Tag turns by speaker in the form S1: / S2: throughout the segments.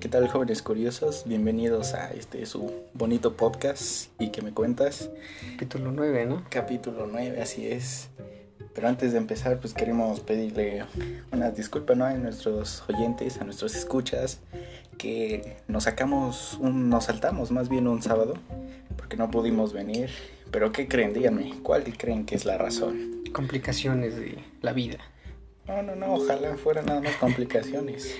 S1: ¿qué tal jóvenes curiosos? Bienvenidos a este su bonito podcast y que me cuentas.
S2: Capítulo 9, ¿no?
S1: Capítulo 9, así es. Pero antes de empezar, pues queremos pedirle unas disculpas ¿no? a nuestros oyentes, a nuestros escuchas, que nos sacamos, un, nos saltamos más bien un sábado, porque no pudimos venir. Pero ¿qué creen? Díganme, ¿cuál creen que es la razón?
S2: Complicaciones de la vida.
S1: No, no, no, ojalá fueran nada más complicaciones.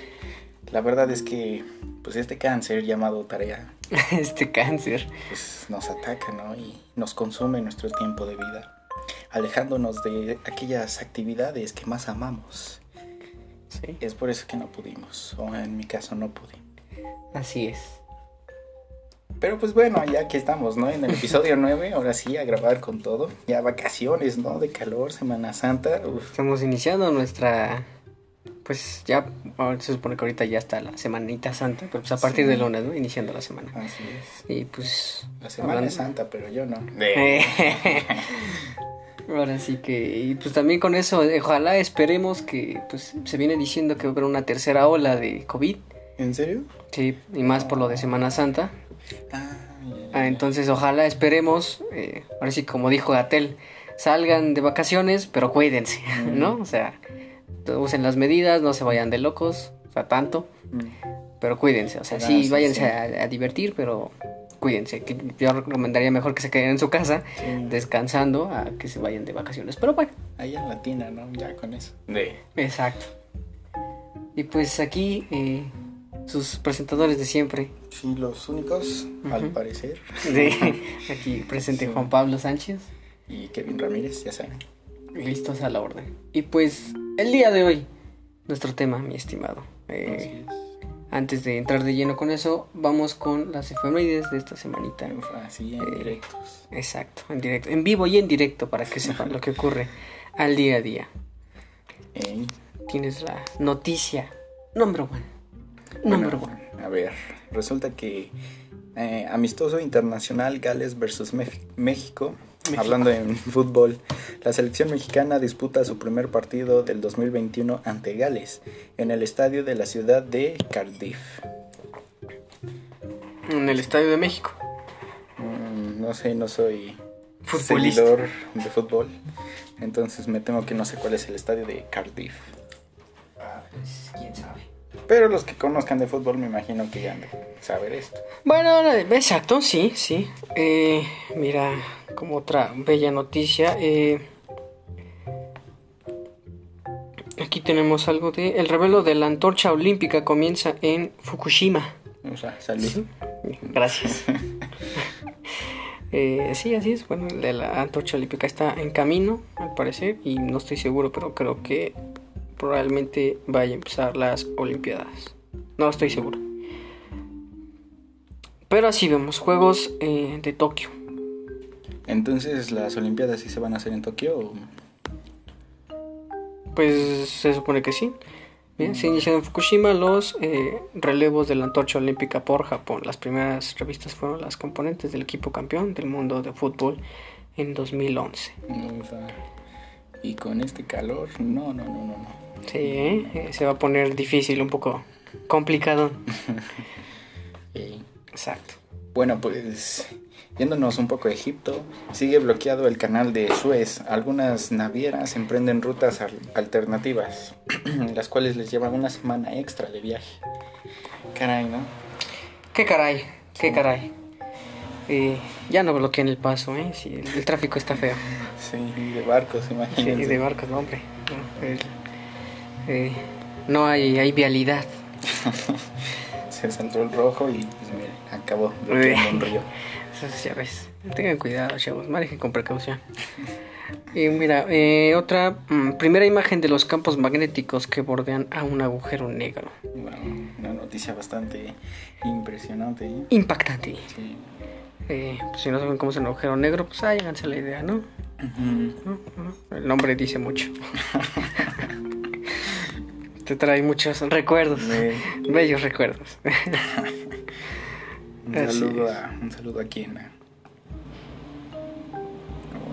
S1: La verdad es que, pues este cáncer llamado tarea,
S2: este cáncer.
S1: pues nos ataca, ¿no? Y nos consume nuestro tiempo de vida, alejándonos de aquellas actividades que más amamos.
S2: Sí.
S1: Es por eso que no pudimos, o en mi caso no pude.
S2: Así es.
S1: Pero pues bueno, ya que estamos, ¿no? En el episodio 9, ahora sí, a grabar con todo. Ya vacaciones, ¿no? De calor, Semana Santa. Uf,
S2: Estamos iniciando nuestra. Pues ya, se supone que ahorita ya está la semanita santa, pero pues a partir
S1: Sí.
S2: del lunes, ¿no? Iniciando la semana.
S1: así es.
S2: Y pues.
S1: La Semana
S2: hablando-
S1: es Santa, pero yo no.
S2: Ahora sí que. Y pues también con eso, eh, ojalá esperemos que. Pues se viene diciendo que va a haber una tercera ola de COVID.
S1: ¿En serio?
S2: Sí, y más por lo de Semana Santa.
S1: Ah,
S2: Ah, entonces ojalá esperemos, eh, ahora sí como dijo Gatel, salgan de vacaciones, pero cuídense,
S1: Mm.
S2: ¿no? O sea, usen las medidas, no se vayan de locos, o sea, tanto,
S1: Mm.
S2: pero cuídense, o sea, sí,
S1: sí,
S2: váyanse
S1: sí.
S2: A, a divertir, pero cuídense, que yo recomendaría mejor que se queden en su casa
S1: Sí.
S2: descansando a que se vayan de vacaciones, pero bueno,
S1: Ahí en Latina, ¿no? Ya con eso. De.
S2: exacto. Y pues aquí eh, sus presentadores de siempre,
S1: Sí, los únicos, al parecer.
S2: de aquí presente
S1: Sí.
S2: Juan Pablo Sánchez.
S1: Y Kevin Ramírez, ya saben.
S2: Listos a la orden. Y pues el día de hoy, nuestro tema, mi estimado. Eh,
S1: Así
S2: antes de entrar de lleno con eso, vamos con las efemérides de esta semanita.
S1: es. Así en
S2: Eh,
S1: directos.
S2: Exacto, en directo, en vivo y en directo para que sepan lo que ocurre al día a día.
S1: Ey.
S2: Tienes la noticia number one.
S1: Bueno,
S2: Number one.
S1: A ver, resulta que eh, amistoso internacional Gales versus México.
S2: México.
S1: Hablando en fútbol, la selección mexicana disputa su primer partido del 2021 ante Gales en el estadio de la ciudad de Cardiff.
S2: En el Estadio de México.
S1: Mm, no sé, no soy
S2: Futbolista.
S1: seguidor de fútbol, entonces me temo que no sé cuál es el estadio de Cardiff.
S2: Pues, quién sabe.
S1: Pero los que conozcan de fútbol me imagino que ya han de saber esto.
S2: Bueno, exacto, sí, sí. Eh, mira, como otra bella noticia, eh, aquí tenemos algo de... El revelo de la antorcha olímpica comienza en Fukushima.
S1: O sea, salud.
S2: Gracias. Eh, sí, así es. Bueno, el de la antorcha olímpica está en camino, al parecer, y no estoy seguro, pero creo que probablemente vaya a empezar las Olimpiadas. No estoy seguro. Pero así vemos, Juegos eh, de Tokio.
S1: Entonces, ¿las Olimpiadas sí se van a hacer en Tokio? o-
S2: Pues se supone que sí. Bien, se iniciaron en Fukushima los eh, relevos de la antorcha olímpica por Japón. Las primeras revistas fueron las componentes del equipo campeón del mundo de fútbol en 2011.
S1: O sea, y con este calor, no, no, no, no, no.
S2: Sí, eh, se va a poner difícil, un poco complicado. Exacto.
S1: Bueno, pues yéndonos un poco a Egipto, sigue bloqueado el canal de Suez. Algunas navieras emprenden rutas al- alternativas, las cuales les llevan una semana extra de viaje. Caray, ¿no?
S2: ¿Qué caray? ¿Qué caray? Eh, ya no bloqueen el paso, ¿eh? Sí, el, el tráfico está feo.
S1: Sí, de barcos,
S2: Sí,
S1: imagínense.
S2: de barcos, no, hombre. El- eh, no hay, hay vialidad.
S1: Se saltó el rojo y pues miren, acabó bloqueando un río.
S2: Eso ya ves. Tengan cuidado, chavos. Manejen con precaución. Y mira, eh, otra mm, primera imagen de los campos magnéticos que bordean a un agujero negro.
S1: Una noticia bastante impresionante. ¿eh?
S2: Impactante.
S1: Sí.
S2: Eh, pues, si no saben cómo es un agujero negro, pues háganse la idea, ¿no? ¿No? ¿No? El nombre dice mucho. Te trae muchos recuerdos, bellos recuerdos.
S1: Un
S2: Así
S1: saludo, a, un saludo a quién. A-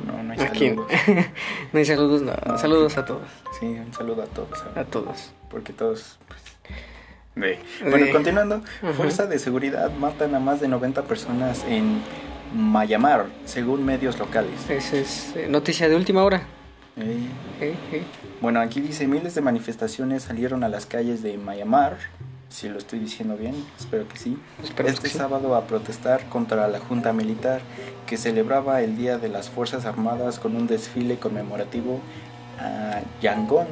S1: No, no, no hay saludos.
S2: no hay saludos, no. Saludos a todos.
S1: Sí, un saludo a todos.
S2: A todos.
S1: Porque todos, pues. Bueno, continuando. Fuerza de seguridad matan a más de 90 personas en Myanmar, según medios locales.
S2: Esa es eh, noticia de última hora.
S1: Bueno, aquí dice miles de manifestaciones salieron a las calles de Myanmar. Si lo estoy diciendo bien, espero que sí. Este
S2: que sí.
S1: sábado a protestar contra la junta militar que celebraba el Día de las Fuerzas Armadas con un desfile conmemorativo a Yangon.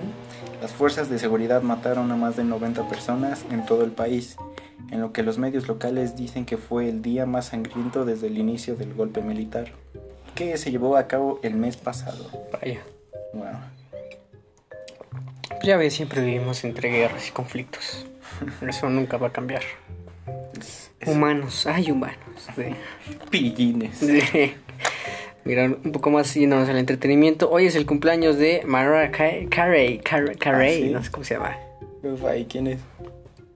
S1: Las fuerzas de seguridad mataron a más de 90 personas en todo el país, en lo que los medios locales dicen que fue el día más sangriento desde el inicio del golpe militar, que se llevó a cabo el mes pasado.
S2: Vaya.
S1: Bueno,
S2: Pues ya ves, siempre vivimos entre guerras y conflictos. Eso nunca va a cambiar.
S1: es- es-
S2: Humanos, hay humanos. Sí.
S1: pillines.
S2: Sí. Mira, un poco más yéndonos al entretenimiento. Hoy es el cumpleaños de Mariah Ca- Carey. Car- Carey,
S1: Ah, ¿sí?
S2: no sé cómo se llama.
S1: Uf, ¿y quién es?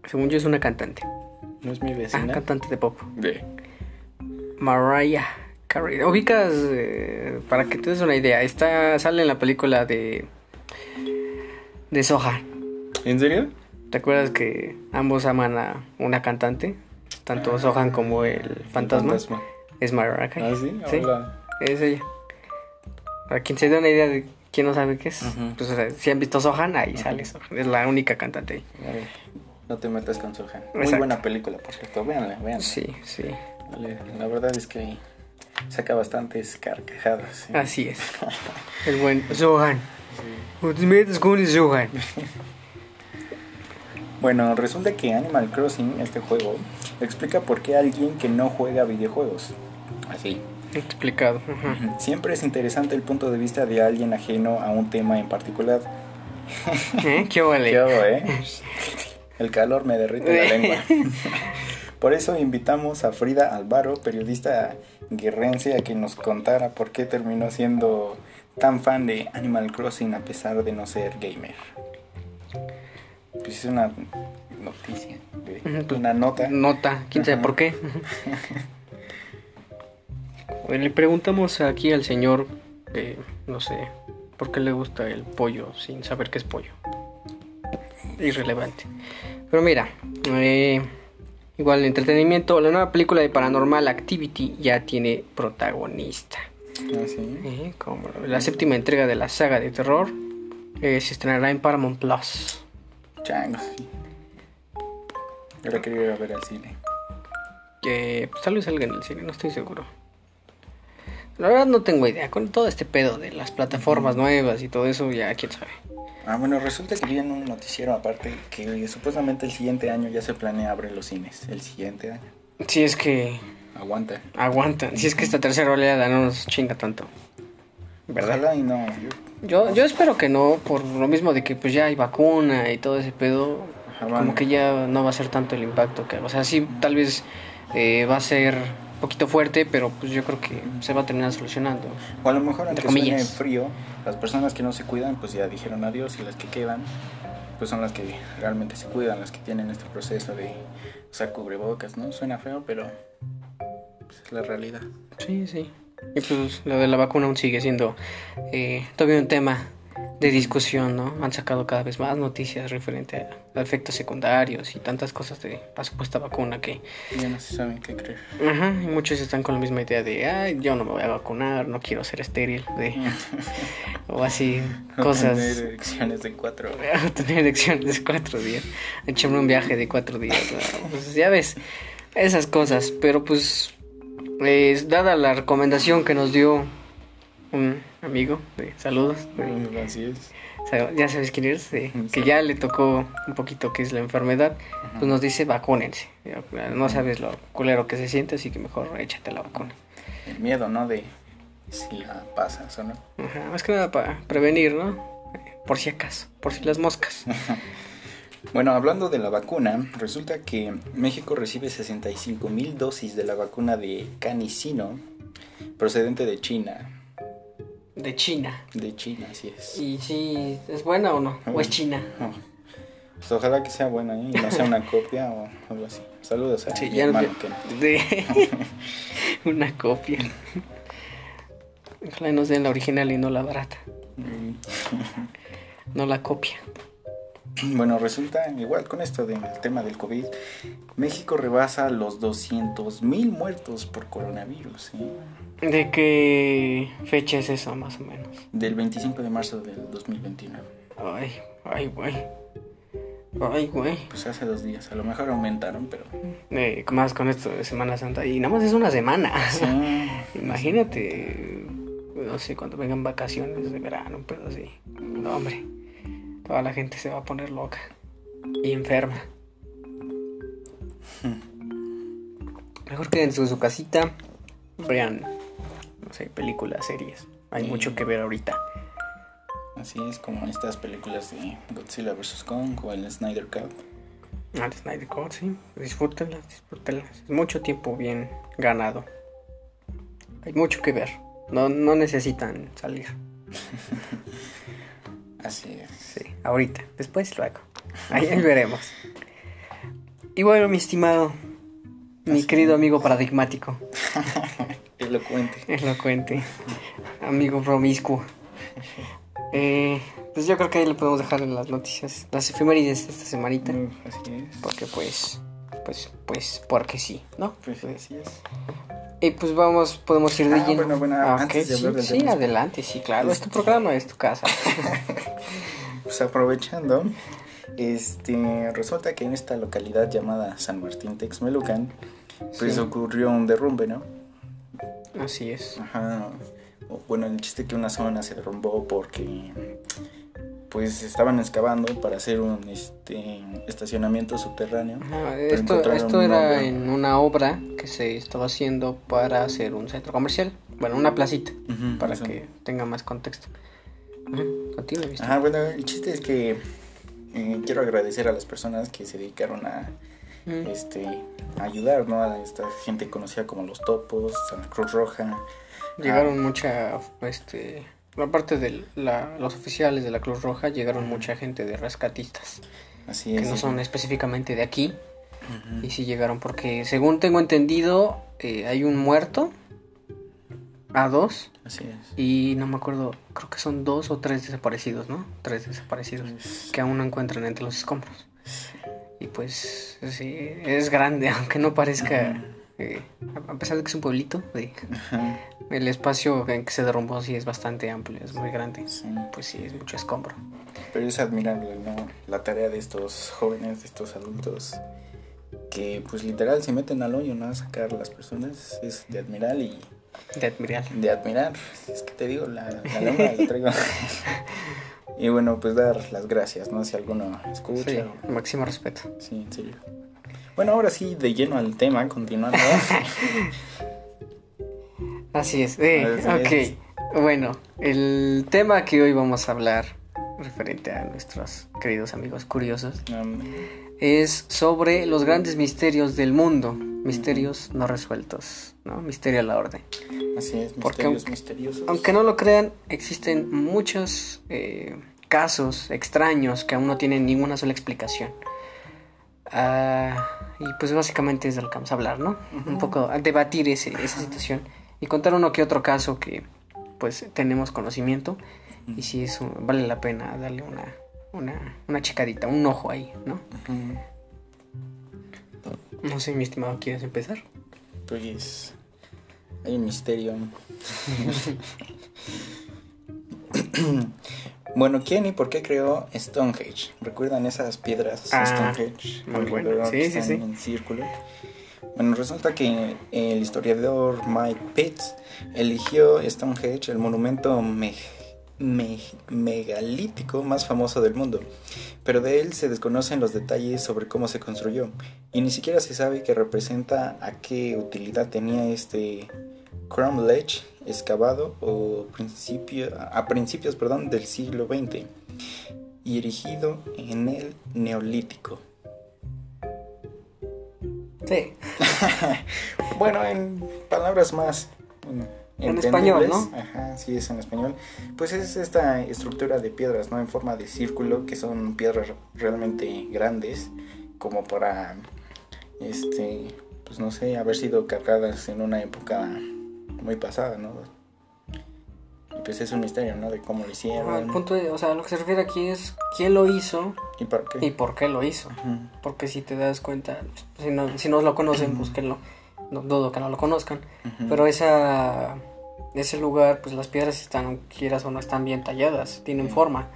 S2: Según yo es una cantante.
S1: ¿No es mi
S2: Ah,
S1: vecina?
S2: cantante de pop.
S1: De.
S2: Mariah Ubicas, eh, para que te des una idea, está, sale en la película de... De Soja.
S1: ¿En serio?
S2: ¿Te acuerdas que ambos aman a una cantante? Tanto Sohan como el fantasma. Es Mariah Carey.
S1: ¿Ah, sí?
S2: Sí.
S1: Hola.
S2: Es ella. Para quien se dé una idea de quién no sabe qué es, pues o sea, si han visto Sohan, ahí sale Sohan. Es la única cantante ahí.
S1: Vale. No te metas con Sohan. Muy buena película, por cierto. Véanla, véanla.
S2: Sí, sí.
S1: Vale, La verdad es que saca bastantes carcajadas. ¿sí?
S2: Así es. El buen. Te metes con el Sohan.
S1: Bueno, resulta que Animal Crossing, este juego, explica por qué alguien que no juega videojuegos. Así.
S2: Explicado.
S1: Siempre es interesante el punto de vista de alguien ajeno a un tema en particular.
S2: ¿Eh? ¿Qué vale?
S1: ¿Qué hago, eh? El calor me derrite la lengua. Por eso invitamos a Frida Alvaro, periodista guerrense, a que nos contara por qué terminó siendo tan fan de Animal Crossing a pesar de no ser gamer. Pues es una noticia, una nota.
S2: Nota, quién sabe por qué. Bueno, le preguntamos aquí al señor, eh, no sé, por qué le gusta el pollo sin saber qué es pollo. Irrelevante. Pero mira, eh, igual entretenimiento, la nueva película de Paranormal Activity ya tiene protagonista.
S1: Ah, sí.
S2: Eh, como la séptima entrega de la saga de terror eh, se estrenará en Paramount Plus.
S1: Changos, sí. Ahora quería ir a ver al cine.
S2: Que pues, tal vez salga en el cine, no estoy seguro. La verdad no tengo idea. Con todo este pedo de las plataformas nuevas y todo eso, ya quién sabe.
S1: Ah, bueno, resulta que vi en un noticiero aparte que supuestamente el siguiente año ya se planea abrir los cines. El siguiente año.
S2: Si es que
S1: Aguanta.
S2: aguantan, si es que esta tercera oleada no nos chinga tanto. ¿Verdad?
S1: Ojalá y no. yo-
S2: Yo, espero que no, por lo mismo de que pues ya hay vacuna y todo ese pedo.
S1: Ajá,
S2: Como que ya no va a ser tanto el impacto que, o sea, sí, tal vez eh, va a ser un poquito fuerte, pero pues yo creo que se va a terminar solucionando.
S1: O a lo mejor aunque suene frío, las personas que no se cuidan pues ya dijeron adiós y las que quedan pues son las que realmente se cuidan, las que tienen este proceso de usar cubrebocas, ¿no? Suena feo, pero pues, es la realidad.
S2: Sí, sí. Y pues lo de la vacuna aún sigue siendo eh, todavía un tema de discusión, ¿no? Han sacado cada vez más noticias referente a, a efectos secundarios y tantas cosas de la supuesta vacuna que...
S1: Ya no se saben qué creer.
S2: Ajá, y muchos están con la misma idea de, ay, yo no me voy a vacunar, no quiero ser estéril, de, o así, cosas...
S1: tener elecciones de cuatro
S2: tener elecciones de cuatro días, echarme un viaje de cuatro días, ¿no? pues ya ves, esas cosas, pero pues, eh, dada la recomendación que nos dio un amigo, de saludos, de-
S1: Así es.
S2: sa- ya sabes quién es, de- que ya le tocó un poquito que es la enfermedad, pues nos dice vacúnense, no sabes lo culero que se siente, así que mejor échate la vacuna.
S1: El miedo, ¿no? De si la pasas o no.
S2: Ajá, más que nada para prevenir, ¿no? Por si acaso, por si las moscas.
S1: Bueno, hablando de la vacuna, resulta que México recibe 65 mil dosis de la vacuna de Canicino procedente de China.
S2: De China.
S1: De China, así es.
S2: ¿Y si es buena o no? ¿O es China?
S1: No. Pues ojalá que sea buena ¿eh? y no sea una copia o algo así. Saludos a
S2: Sí, ya
S1: hermano
S2: no-
S1: que no.
S2: de una copia. Ojalá nos den la original y no la barata.
S1: Mm,
S2: No la copia.
S1: Bueno, resulta igual con esto del tema del COVID, México rebasa los 200 mil muertos por coronavirus. ¿eh?
S2: ¿De qué fecha es eso, más o menos?
S1: Del 25 de marzo del 2021.
S2: Ay, ay, güey. Ay, güey.
S1: Pues hace dos días, a lo mejor aumentaron, pero...
S2: Eh, más con esto de Semana Santa. Y nada más es una semana.
S1: Sí,
S2: Imagínate, no sé, cuando vengan vacaciones de verano, pero así. No, hombre. Toda la gente se va a poner loca. Y enferma. Mejor quédense en su casita. Vean, no sé, películas, series. Hay
S1: Sí.
S2: mucho que ver ahorita.
S1: así es como estas películas de Godzilla vs. Kong o el Snyder Cut.
S2: Ah, Snyder Cut, sí. Disfrútenlas, disfrútenlas. Es mucho tiempo bien ganado. Hay mucho que ver. No, no necesitan salir.
S1: Así es.
S2: Sí, ahorita. Después luego. Ahí, veremos. Y bueno, mi estimado, mi
S1: Así
S2: querido amigo paradigmático,
S1: Elocuente.
S2: elocuente, amigo promiscuo. Eh, pues yo creo que ahí le podemos dejar las noticias, las efemérides de esta semanita.
S1: Mm, Así es.
S2: Porque pues, pues, pues, porque sí, ¿no?
S1: Pues así es.
S2: Y pues vamos, podemos ir de
S1: Ah,
S2: lleno.
S1: bueno, bueno,
S2: Ah,
S1: de
S2: sí,
S1: del
S2: adelante, sí, claro, es tu programa, es tu casa.
S1: Pues aprovechando, este, resulta que en esta localidad llamada San Martín Texmelucan, pues
S2: Sí.
S1: ocurrió un derrumbe, ¿no?
S2: Así es.
S1: Ajá. Bueno, el chiste que una zona se derrumbó porque pues estaban excavando para hacer un este estacionamiento subterráneo.
S2: Ajá, esto, esto era en una obra que se estaba haciendo para hacer un centro comercial. Bueno, una placita,
S1: Ujú,
S2: para
S1: eso.
S2: que tenga más contexto. Ajá, Continúa.
S1: Ajá, bueno, el chiste es que eh, quiero agradecer a las personas que se dedicaron a
S2: Mm,
S1: este ayudar, ¿no? A esta gente conocida como los topos, a la Cruz Roja.
S2: Llegaron mucha, este, aparte de la- los oficiales de la Cruz Roja, llegaron mucha gente de rescatistas,
S1: Así
S2: que
S1: es.
S2: no
S1: sí.
S2: son específicamente de aquí, y sí llegaron porque, según tengo entendido, eh, hay un muerto, a dos,
S1: Así es.
S2: y no me acuerdo, creo que son dos o tres desaparecidos, ¿no? Tres desaparecidos. Que aún no encuentran entre los escombros. Y pues sí, es grande, aunque no parezca, eh, a pesar de que es un pueblito,
S1: ajá,
S2: el espacio en que se derrumbó sí es bastante amplio, es muy grande.
S1: sí.
S2: Pues sí, es mucho escombro.
S1: Pero es admirable, ¿no? La tarea de estos jóvenes, de estos adultos, que pues literal se meten al hoyo, ¿no? A sacar las personas, es de admirar y
S2: De admirar.
S1: de admirar. Es que te digo, la, la lengua la traigo. y bueno, pues dar las gracias, ¿no? Si alguno escucha.
S2: Sí,
S1: o-
S2: máximo respeto.
S1: Sí, en serio. Bueno, ahora sí, de lleno al tema, continuando.
S2: Así es. eh,
S1: Así es.
S2: ok, bueno, el tema que hoy vamos a hablar, referente a nuestros queridos amigos curiosos,
S1: Um,
S2: es sobre los grandes misterios del mundo, misterios no resueltos, ¿no? Misterio a la orden.
S1: así es,
S2: Porque
S1: misterios
S2: aunque-
S1: misteriosos.
S2: Aunque no lo crean, existen muchos eh, casos extraños que aún no tienen ninguna sola explicación. Ah, y pues básicamente es de lo que vamos a hablar, ¿no? Un poco a debatir ese, esa situación y contar uno que otro caso que pues tenemos conocimiento y si es un- vale la pena darle una, una, una checadita, un ojo ahí, ¿no? No sé, mi estimado, ¿quieres empezar?
S1: Pues hay un misterio. bueno, ¿quién y por qué creó Stonehenge? ¿Recuerdan esas piedras
S2: Ah,
S1: Stonehenge?
S2: muy bueno.
S1: que
S2: Sí, sí,
S1: están
S2: sí.
S1: En círculo. Bueno, resulta que el historiador Mike Pitts eligió Stonehenge, el monumento me- me- megalítico más famoso del mundo, pero de él se desconocen los detalles sobre cómo se construyó y ni siquiera se sabe qué representa a qué utilidad tenía este cromlech excavado o principio, a principios perdón, del siglo XX y erigido en el neolítico.
S2: Sí.
S1: Bueno, en palabras más bueno,
S2: En español, ¿no?
S1: Ajá, sí, es en español. Pues es esta estructura de piedras, ¿no? En forma de círculo, que son piedras realmente grandes, como para, este, pues no sé, haber sido cargadas en una época muy pasada, ¿no? Y pues es un misterio, ¿no? De cómo lo hicieron.
S2: El punto de, o sea, lo que se refiere aquí es quién lo hizo
S1: ¿Y por qué?
S2: y por qué lo hizo. Porque si te das cuenta, si no, si no lo conocen, búsquenlo. No dudo que no lo conozcan. Pero esa, ese lugar, pues las piedras están, quieras o no, están bien talladas, tienen forma.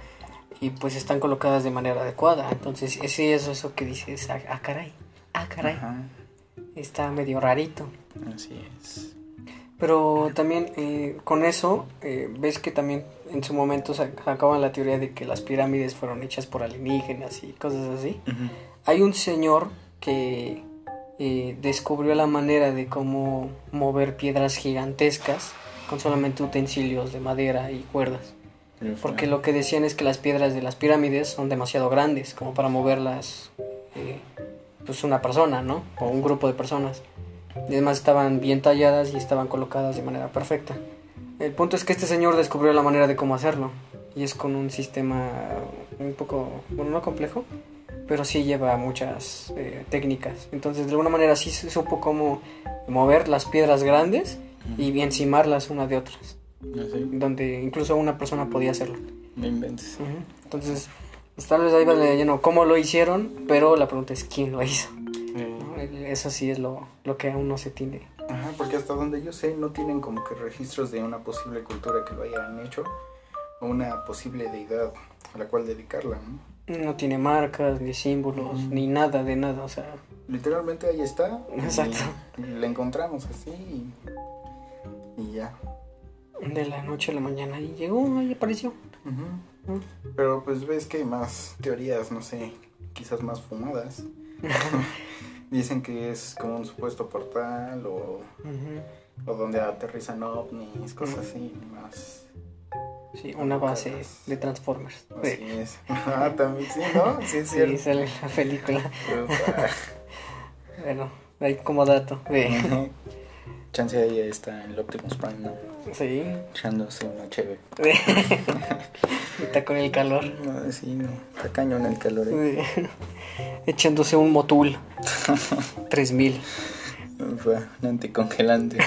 S2: Y pues están colocadas de manera adecuada. Entonces, ese es eso que dices, ah, ah, caray, ah, caray, está medio rarito.
S1: Así es.
S2: Pero también eh, con eso, eh, ves que también en su momento sa- sacaban la teoría de que las pirámides fueron hechas por alienígenas y cosas así. Hay un señor que eh, descubrió la manera de cómo mover piedras gigantescas con solamente utensilios de madera y cuerdas. Porque lo que decían es que las piedras de las pirámides son demasiado grandes como para moverlas eh, pues una persona, ¿no? O un grupo de personas. Y además estaban bien talladas y estaban colocadas de manera perfecta. El punto es que este señor descubrió la manera de cómo hacerlo. Y es con un sistema un poco, bueno, no complejo, pero sí lleva muchas eh, técnicas. Entonces, de alguna manera sí se supo cómo mover las piedras grandes y encimarlas una de otras. Donde incluso una persona podía hacerlo.
S1: Me inventes.
S2: Entonces, pues, tal vez ahí va de lleno cómo lo hicieron, pero la pregunta es quién lo hizo. Eso sí es lo, lo que aún no se tiene.
S1: Ajá, porque hasta donde yo sé no tienen como que registros de una posible cultura que lo hayan hecho o una posible deidad a la cual dedicarla, ¿no?
S2: No tiene marcas, ni símbolos, ni nada de nada. O sea,
S1: Literalmente ahí está.
S2: Exacto.
S1: Y la encontramos así y, y ya.
S2: de la noche a la mañana y llegó, ahí apareció.
S1: Pero pues ves que hay más teorías, no sé, quizás más fumadas. Dicen que es como un supuesto portal o, o donde aterrizan ovnis, cosas así, más.
S2: Sí, una base de Transformers.
S1: Así
S2: Sí,
S1: es. Ah, también, sí, ¿no? Sí, es
S2: sí,
S1: cierto.
S2: sale la película.
S1: Ufa.
S2: Bueno, ahí como dato. Sí.
S1: Ujú. Chance ahí está el Optimus Prime, ¿no?
S2: Sí.
S1: Echándose una chévere.
S2: Está con el calor.
S1: No, sí, no. Está cañón el calor. ¿eh?
S2: Sí. Echándose un motul. 3000.
S1: Ufa, un anticongelante.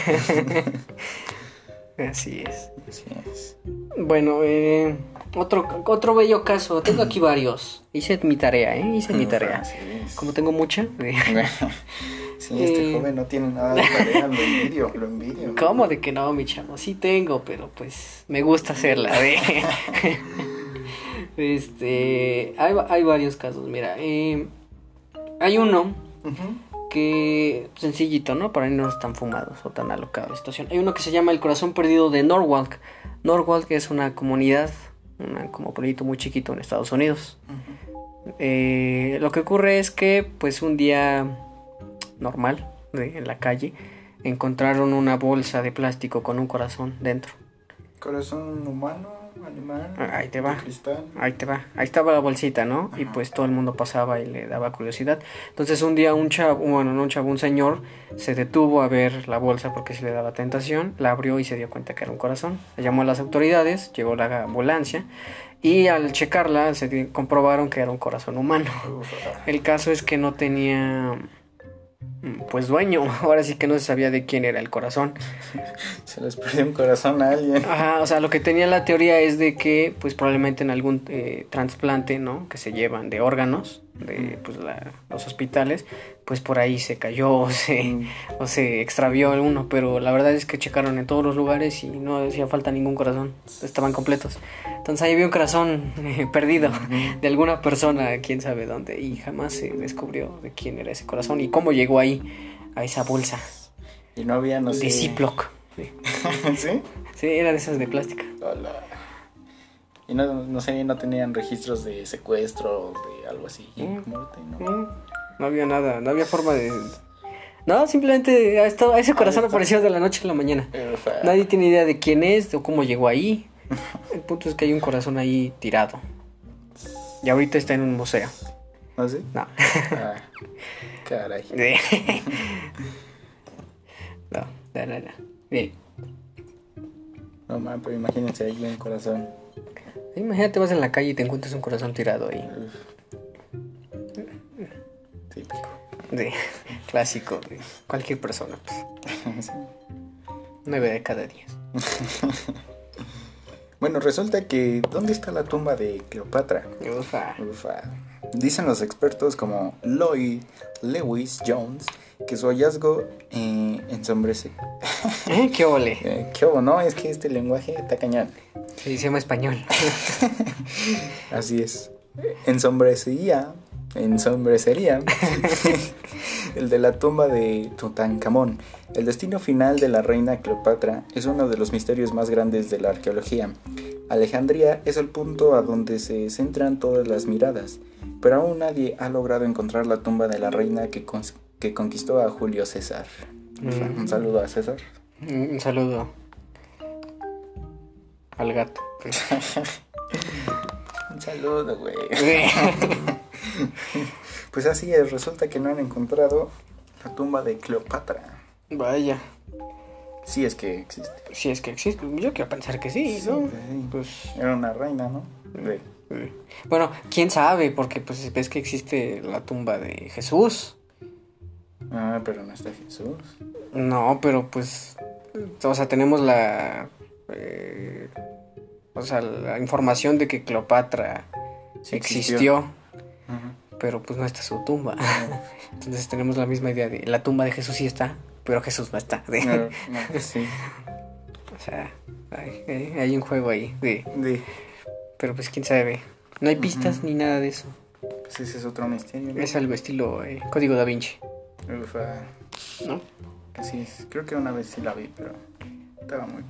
S2: Así es.
S1: Así es.
S2: Bueno, eh, otro, otro bello caso. Tengo aquí varios. Hice mi tarea, ¿eh? Hice mi tarea.
S1: Así es.
S2: Como tengo mucha. eh,
S1: Sí, este
S2: Eh.
S1: joven no tiene nada de tarea, lo envidio, lo envidio.
S2: ¿Cómo de que no, mi chavo? Sí tengo, pero pues me gusta hacerla. ¿eh? este, hay, va- hay varios casos, mira. eh, hay uno. Que sencillito, ¿no? Para no tan fumados o tan alocada la situación. Hay uno que se llama El Corazón Perdido de Norwalk. Norwalk es una comunidad, una, como pueblito muy chiquito en Estados Unidos. Eh, lo que ocurre es que, pues, un día normal de- en la calle encontraron una bolsa de plástico con un corazón dentro.
S1: Corazón humano, animal.
S2: Ah, ahí te va.
S1: Cristal.
S2: Ahí te va, ahí estaba la bolsita, ¿no? Y pues todo el mundo pasaba y le daba curiosidad. Entonces un día un chavo, bueno, no un chavo, un señor se detuvo a ver la bolsa porque se le daba tentación, la abrió y se dio cuenta que era un corazón. Llamó a las autoridades, llegó la ambulancia y al checarla se comprobaron que era un corazón humano. El caso es que no tenía pues dueño, ahora sí que no se sabía de quién era el corazón.
S1: Se les perdió un corazón a alguien.
S2: Ajá, o sea, lo que tenía la teoría es de que, pues probablemente en algún eh, trasplante, ¿no? Que se llevan de órganos, de pues, la- los hospitales, pues por ahí se cayó o se,
S1: Mm.
S2: o se extravió uno, pero la verdad es que checaron en todos los lugares y no hacía falta ningún corazón, estaban completos. Entonces ahí había un corazón eh, perdido de alguna persona, quién sabe dónde, y jamás se descubrió de quién era ese corazón y cómo llegó ahí, a esa bolsa
S1: Y no había, no sé.
S2: de Ziploc. Sí.
S1: ¿Sí?
S2: Sí, era de esas de plástica.
S1: Hola. Y no, no sé, no tenían registros de secuestro o de algo así.
S2: Mm.
S1: Muerte, ¿no?
S2: Había nada, no había forma de... No, simplemente a esto- a ese corazón
S1: está.
S2: apareció de la noche a la mañana. Nadie tiene idea de quién es o cómo llegó ahí. El punto es que hay un corazón ahí tirado. Y ahorita está en un museo.
S1: ¿No sé?
S2: No.
S1: Ah, caray.
S2: no, no, no, no. Bien.
S1: No man, pero imagínense ahí un corazón.
S2: Imagínate vas en la calle y te encuentras un corazón tirado ahí.
S1: Típico.
S2: Sí, clásico de cualquier persona. pues. Nueve de cada diez.
S1: Bueno, resulta que ¿dónde está la tumba de Cleopatra?
S2: Ufa.
S1: Ufa. Dicen los expertos como Lloyd Lewis Jones que su hallazgo eh, ensombrece.
S2: ¿Eh? ¿Qué ole?
S1: Eh, ¿Qué hubo, no? Es que este lenguaje está cañón.
S2: Se dice en español.
S1: Así es. Ensombrecería, ensombrecería el de la tumba de Tutankamón. El destino final de la reina Cleopatra es uno de los misterios más grandes de la arqueología. Alejandría es el punto a donde se centran todas las miradas, pero aún nadie ha logrado encontrar la tumba de la reina que, que conquistó a Julio César.
S2: Mm.
S1: Un saludo a César.
S2: Un saludo al gato.
S1: Un saludo, güey. Pues así es, resulta que no han encontrado la tumba de Cleopatra.
S2: Vaya,
S1: Sí es que existe.
S2: si es que existe, yo quiero pensar que sí,
S1: Sí,
S2: ¿no?
S1: pues sí.
S2: Pues,
S1: Era una reina, ¿no? De-
S2: eh, bueno, quién sabe, porque pues ves que existe la tumba de Jesús.
S1: Ah, pero no está Jesús.
S2: No, pero pues, o sea, tenemos la, eh, o sea, la información de que Cleopatra
S1: Sí
S2: existió, pero pues no está su tumba. Entonces tenemos la misma idea de la tumba de Jesús sí está, pero Jesús no está.
S1: No, no, pues sí.
S2: O sea, hay, un juego ahí de,
S1: De-
S2: pero pues quién sabe. No hay pistas ni nada de eso.
S1: pues ese es otro misterio. ¿no?
S2: Es algo estilo eh, Código da Vinci,
S1: Ufa.
S2: ¿no?
S1: Sí, es- creo que una vez sí la vi, pero estaba muy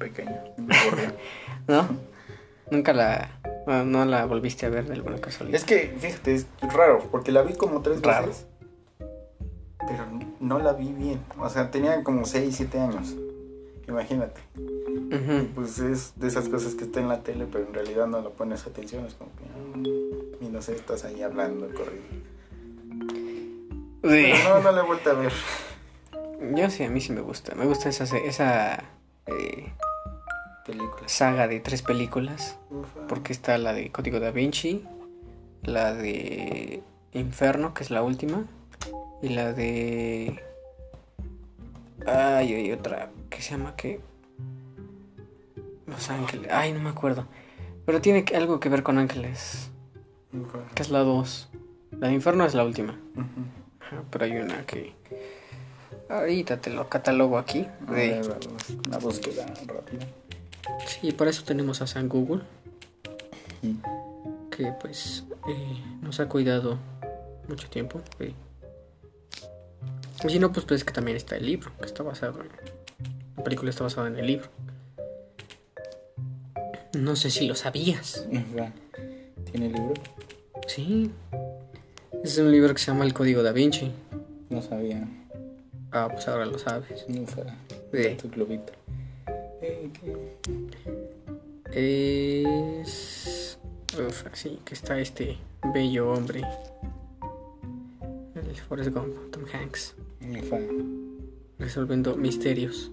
S1: aburrió.
S2: ¿No? Nunca la, no, no la volviste a ver de alguna casualidad.
S1: es que, fíjate, es raro, porque la vi como tres
S2: Raro.
S1: veces, pero no la vi bien. O sea, tenía como 6, 7 años. Imagínate. Pues es de esas cosas que está en la tele, pero en realidad no le pones atención. Es como que. Y no sé, estás ahí hablando, corriendo. Pero no, no la he vuelto a ver.
S2: Yo sí, a mí sí me gusta. Me gusta esa, esa eh, saga de tres películas.
S1: Ufa.
S2: Porque está la de Código da Vinci, la de Inferno, que es la última, y la de... Ay, hay otra que se llama que... Los Ángeles. Ay, no me acuerdo. Pero tiene algo que ver con ángeles.
S1: Ufa.
S2: Que es la 2. La de Inferno es la última. Pero hay una que... Ahorita te lo catalogo aquí. De-
S1: Una búsqueda rápida.
S2: Sí, por eso tenemos a San Google. Que pues eh, nos ha cuidado mucho tiempo. eh. Y si no, pues, pues que también está el libro, que está basado en... La película está basada en el libro. No sé si lo sabías.
S1: ¿Tiene libro?
S2: Sí. Es un libro que se llama El Código da Vinci.
S1: No sabía.
S2: Ah, pues ahora lo sabes.
S1: Ufa.
S2: Sí.
S1: Tu globito. Eh, ¿qué?
S2: Es... Uf, sí, que está este bello hombre. El Forrest Gump, Tom Hanks.
S1: Ufa.
S2: resolviendo misterios.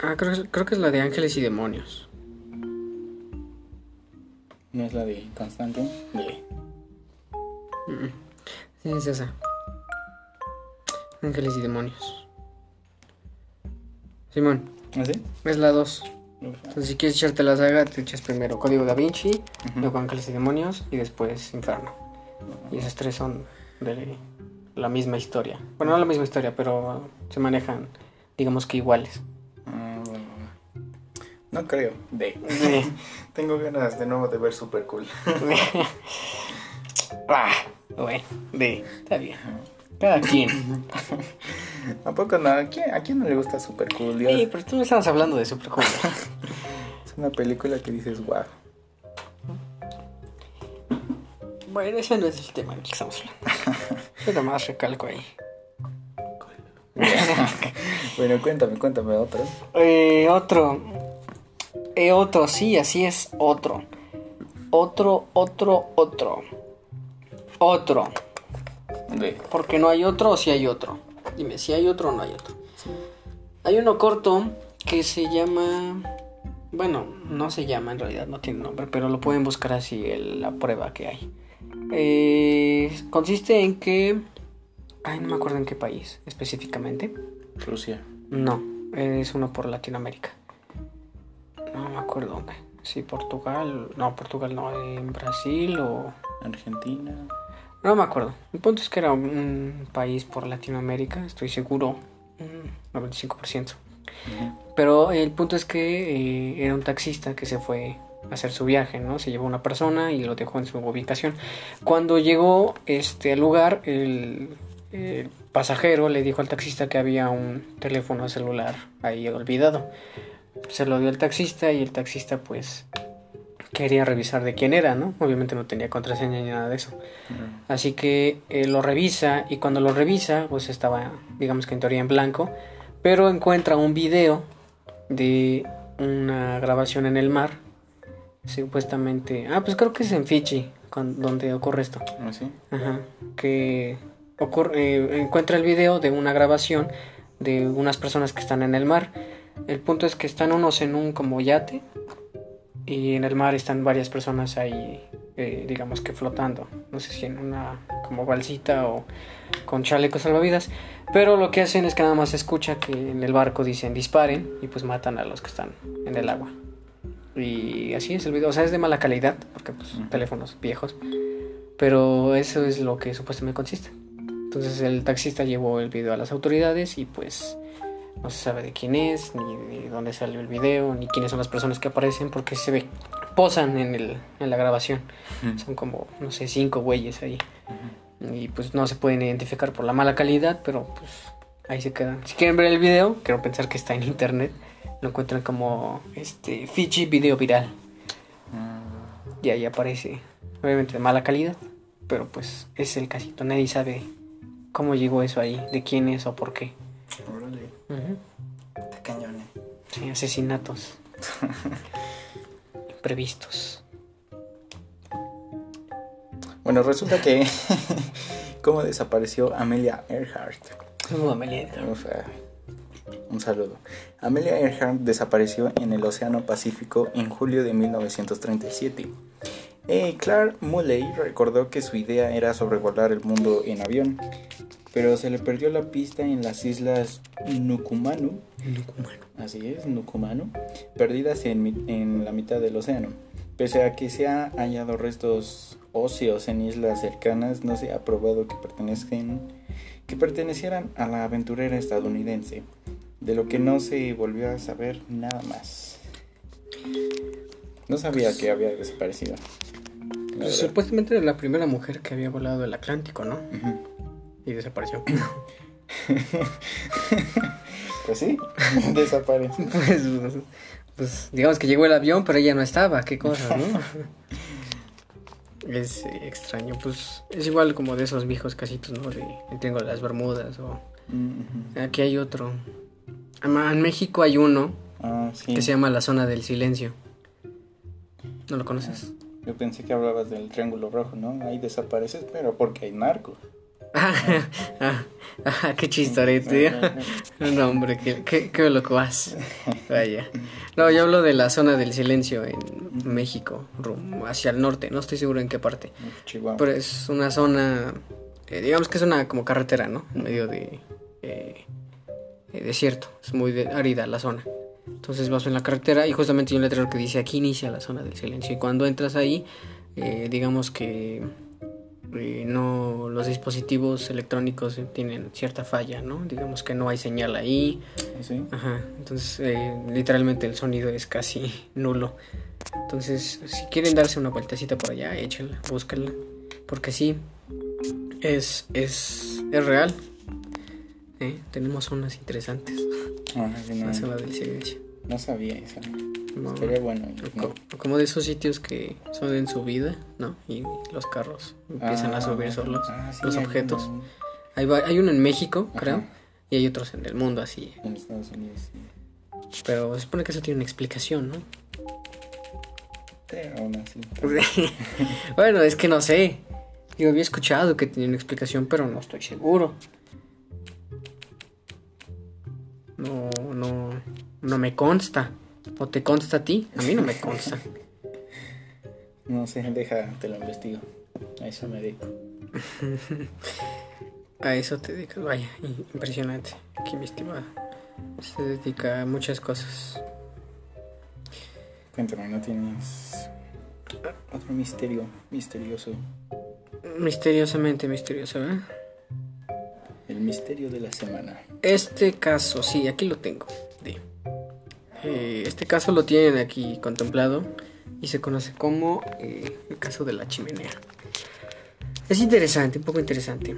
S2: Ah, creo, creo que es la de ángeles y demonios.
S1: ¿No es la de Constantine? De...
S2: Mm, Sí, es esa. Ángeles y demonios. Simón,
S1: ¿Ah, sí?
S2: es la 2.
S1: Ufa.
S2: Entonces, si quieres echarte la saga, te echas primero Código da Vinci, luego Ángeles y demonios y después Inferno. Y esas tres son de la misma historia. Bueno, no la misma historia, pero se manejan, digamos que iguales.
S1: No creo. De.
S2: Sí.
S1: Tengo ganas de nuevo de ver Super Cool.
S2: ah, bueno, de, está bien. Cada quien.
S1: ¿A poco no? ¿A quién, a quién no le gusta Super Cool? Dios?
S2: Sí, pero tú me estabas hablando de Super Cool.
S1: Es una película que dices, wow.
S2: bueno, ese no es el tema del que estamos hablando. Pero más recalco ahí.
S1: bueno, cuéntame, cuéntame otro.
S2: Eh, otro. Eh, otro, sí, así es, otro. Otro, otro, otro. Otro. Porque no hay otro o si hay otro. Dime, si hay otro o no hay otro. Hay uno corto que se llama... Bueno, no se llama en realidad, no tiene nombre, pero lo pueden buscar así la prueba que hay. Eh, consiste en que... Ay, no me acuerdo en qué país específicamente.
S1: Rusia.
S2: No, es uno por Latinoamérica. No me acuerdo dónde. Sí, Portugal, no, Portugal no, en Brasil o...
S1: Argentina.
S2: No me acuerdo. El punto es que era un país por Latinoamérica, estoy seguro, un 95%. Pero el punto es que eh, era un taxista que se fue a hacer su viaje, ¿no? Se llevó una persona y lo dejó en su ubicación. Cuando llegó este, al lugar, el, el pasajero le dijo al taxista que había un teléfono celular ahí olvidado. Se lo dio al taxista y el taxista pues quería revisar de quién era, ¿no? Obviamente no tenía contraseña ni nada de eso. Así que eh, lo revisa y cuando lo revisa pues estaba digamos que en teoría en blanco, pero encuentra un video de una grabación en el mar. Supuestamente, ah pues creo que es en Fiji con, donde ocurre esto.
S1: ¿Ah, sí?
S2: Ajá, que ocurre, eh, encuentra el video de una grabación de unas personas que están en el mar. El punto es que están unos en un como yate y en el mar están varias personas ahí, eh, digamos que flotando. No sé si en una como balsita o con chalecos salvavidas. Pero lo que hacen es que nada más se escucha que en el barco dicen disparen y pues matan a los que están en el agua. Y así es el video. O sea, es de mala calidad porque pues teléfonos viejos. Pero eso es lo que supuestamente consiste. Entonces el taxista llevó el video a las autoridades y pues no se sabe de quién es, ni de dónde salió el video, ni quiénes son las personas que aparecen porque se ve, posan en, el, en la grabación. Son como, no sé, cinco güeyes ahí. Y pues no se pueden identificar por la mala calidad, pero pues ahí se quedan. Si quieren ver el video, quiero pensar que está en internet, lo encuentran como este Fiji Video Viral.
S1: Mm,
S2: Y ahí aparece, obviamente de mala calidad, pero pues es el casito. Nadie sabe cómo llegó eso ahí, de quién es o por qué.
S1: Está cañón, eh.
S2: Sí, asesinatos imprevistos.
S1: Bueno, resulta que cómo desapareció Amelia Earhart.
S2: Uh, Amelia.
S1: Uf, un saludo. Amelia Earhart desapareció en el Océano Pacífico en julio de 1937. Eh, Clark Mulley recordó que su idea era sobrevolar el mundo en avión, pero se le perdió la pista en las islas Nukumanu, así es, Nukumanu, perdidas en, en la mitad del océano. Pese a que se ha hallado restos óseos en islas cercanas, no se ha probado que pertenecen que pertenecieran a la aventurera estadounidense, de lo que no se volvió a saber nada más. No sabía que había desaparecido. la
S2: Pues, supuestamente era la primera mujer que había volado el Atlántico, ¿no?
S1: Ujú.
S2: Y desapareció.
S1: Pues sí, desapareció.
S2: pues, pues, digamos que llegó el avión, pero ella no estaba. Qué cosa, ¿no? es extraño. Pues es igual como de esos viejos casitos, ¿no? De tengo las Bermudas o...
S1: Ujú.
S2: Aquí hay otro. En México hay uno
S1: Ah, sí.
S2: que se llama La Zona del Silencio. ¿No lo conoces?
S1: Yo pensé que hablabas del Triángulo Rojo, ¿no? Ahí desapareces, pero porque hay narcos.
S2: Ah, qué chistorete. No, hombre, qué, qué, qué loco vas. Vaya. No, yo hablo de la zona del silencio en México, hacia el norte. No estoy seguro en qué parte.
S1: Chihuahua.
S2: Pero es una zona, eh, digamos que es una como carretera, ¿no? En medio de eh, eh, desierto. Es muy de- árida la zona. Entonces vas en la carretera y justamente hay un letrero que dice aquí inicia la zona del silencio. Y cuando entras ahí, eh, digamos que eh, no los dispositivos electrónicos tienen cierta falla, ¿no? Digamos que no hay señal ahí.
S1: ¿Sí?
S2: Ajá. Entonces, eh, literalmente el sonido es casi nulo. Entonces, si quieren darse una vueltecita por allá, échenla, búsquenla. Porque sí, es, es, es real. ¿eh? Tenemos zonas interesantes.
S1: Ah, sí, no,
S2: La zona del silencio.
S1: No sabía eso.
S2: No,
S1: Estaría bueno. ¿no?
S2: Como de esos sitios que son en subida, ¿no? Y los carros empiezan a
S1: Ah,
S2: subir solos.
S1: ah, sí,
S2: los objetos.
S1: uno
S2: Hay, hay uno en México,
S1: Ajá.
S2: creo. Y hay otros en el mundo así.
S1: En Estados Unidos, sí.
S2: Pero se supone que eso tiene una explicación, ¿no?
S1: Pero aún así.
S2: bueno, es que no sé. Yo había escuchado que tenía una explicación, pero no estoy seguro. No, no, no me consta. ¿O te consta a ti? A mí no me consta.
S1: No sé, deja, te lo investigo. A eso me dedico.
S2: A eso te dedicas. Vaya, impresionante. Aquí mi estimada. Se dedica a muchas cosas.
S1: Cuéntame, ¿no tienes otro misterio misterioso?
S2: Misteriosamente misterioso, ¿eh?
S1: El misterio de la semana.
S2: Este caso, sí, aquí lo tengo. Sí. Eh, este caso lo tienen aquí contemplado y se conoce como eh, el caso de la chimenea. Es interesante, un poco interesante.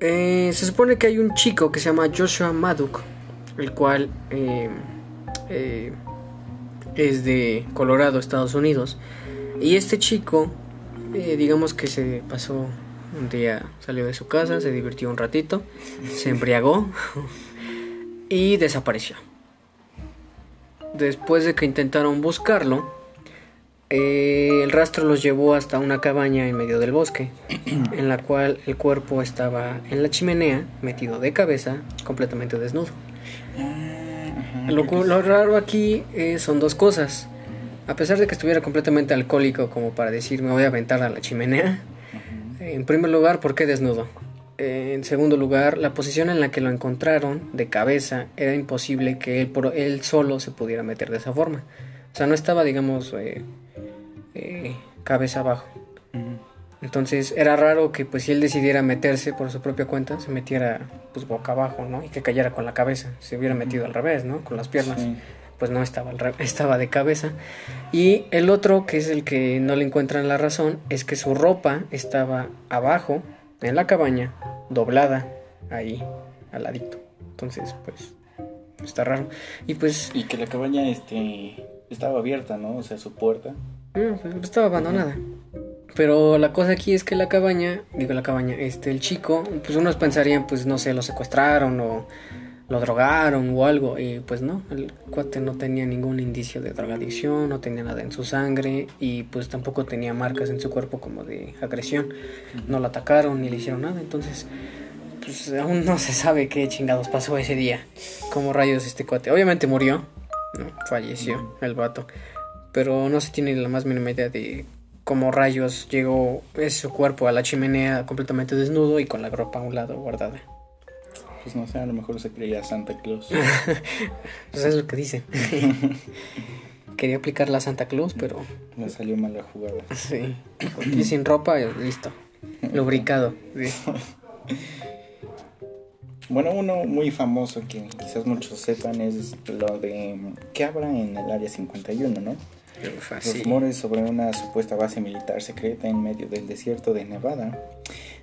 S2: Eh, se supone que hay un chico que se llama Joshua Maduk, el cual es de Colorado, Estados Unidos. Y este chico, digamos que se pasó un día, salió de su casa, se divirtió un ratito, se embriagó y desapareció. Después de que intentaron buscarlo, eh, el rastro los llevó hasta una cabaña en medio del bosque, en la cual el cuerpo estaba en la chimenea, metido de cabeza, completamente desnudo.
S1: Ah,
S2: Lo, lo raro aquí eh, son dos cosas. A pesar de que estuviera completamente alcohólico como para decir me voy a aventar a la chimenea, en primer lugar, ¿por qué desnudo? En segundo lugar, la posición en la que lo encontraron de cabeza era imposible que él, por, él solo se pudiera meter de esa forma. O sea, no estaba, digamos, eh, eh, cabeza abajo. Entonces era raro que pues si él decidiera meterse por su propia cuenta, se metiera pues boca abajo, ¿no? Y que cayera con la cabeza. Se hubiera metido al revés, ¿no? Con las piernas.
S1: Sí.
S2: Pues no estaba al estaba de cabeza. Y el otro, que es el que no le encuentran la razón, es que su ropa estaba abajo, en la cabaña, doblada, ahí, al ladito. Entonces, pues, está raro. Y pues,
S1: Y que la cabaña este estaba abierta, ¿no? O sea, su puerta.
S2: Pues, estaba abandonada. Pero la cosa aquí es que la cabaña, digo la cabaña, este, el chico, pues unos pensarían, pues no sé, lo secuestraron o lo drogaron o algo. Y pues no, el cuate no tenía ningún indicio de drogadicción, no tenía nada en su sangre y pues tampoco tenía marcas en su cuerpo como de agresión. No lo atacaron ni le hicieron nada. Entonces, pues aún no se sabe qué chingados pasó ese día. Como rayos este cuate. Obviamente murió, ¿no? Falleció el vato pero no se tiene la más mínima idea de cómo rayos llegó su cuerpo a la chimenea completamente desnudo y con la ropa a un lado guardada.
S1: Pues no sé, a lo mejor se creía Santa Claus.
S2: Pues es lo que dicen. Quería aplicar la Santa Claus, pero
S1: Le salió mal la jugada.
S2: sí. Aquí sin ropa, listo. Lubricado.
S1: Bueno, uno muy famoso que quizás muchos sepan es lo de que habla en el área 51, ¿no? Los rumores sobre una supuesta base militar secreta en medio del desierto de Nevada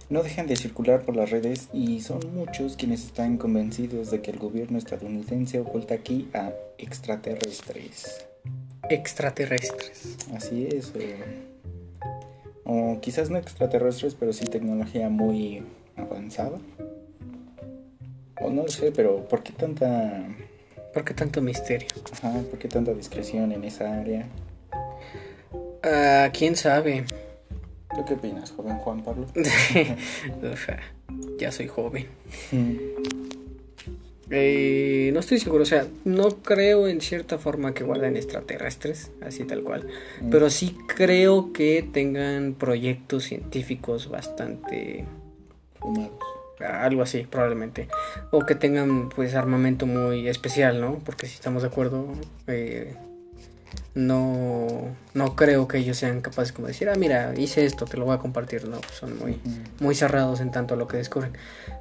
S1: no dejan de circular por las redes y son muchos quienes están convencidos de que el gobierno estadounidense oculta aquí a extraterrestres.
S2: Extraterrestres.
S1: Así es. O, o quizás no extraterrestres, pero sí tecnología muy avanzada. O no lo sé, pero ¿por qué tanta,
S2: ¿Por qué tanto misterio?
S1: ajá, por qué tanta discreción en esa área?
S2: Ah, ¿Quién sabe?
S1: ¿Tú qué opinas, joven Juan Pablo?
S2: Ya soy joven. Eh, no estoy seguro, o sea, no creo en cierta forma que guarden extraterrestres, así tal cual.
S1: Mm.
S2: Pero sí creo que tengan proyectos científicos bastante...
S1: Fumados.
S2: Algo así, probablemente. O que tengan pues armamento muy especial, ¿no? Porque si estamos de acuerdo, eh, no, no creo que ellos sean capaces como de decir, ah, mira, hice esto, te lo voy a compartir, ¿no? Son muy, muy cerrados en tanto a lo que descubren.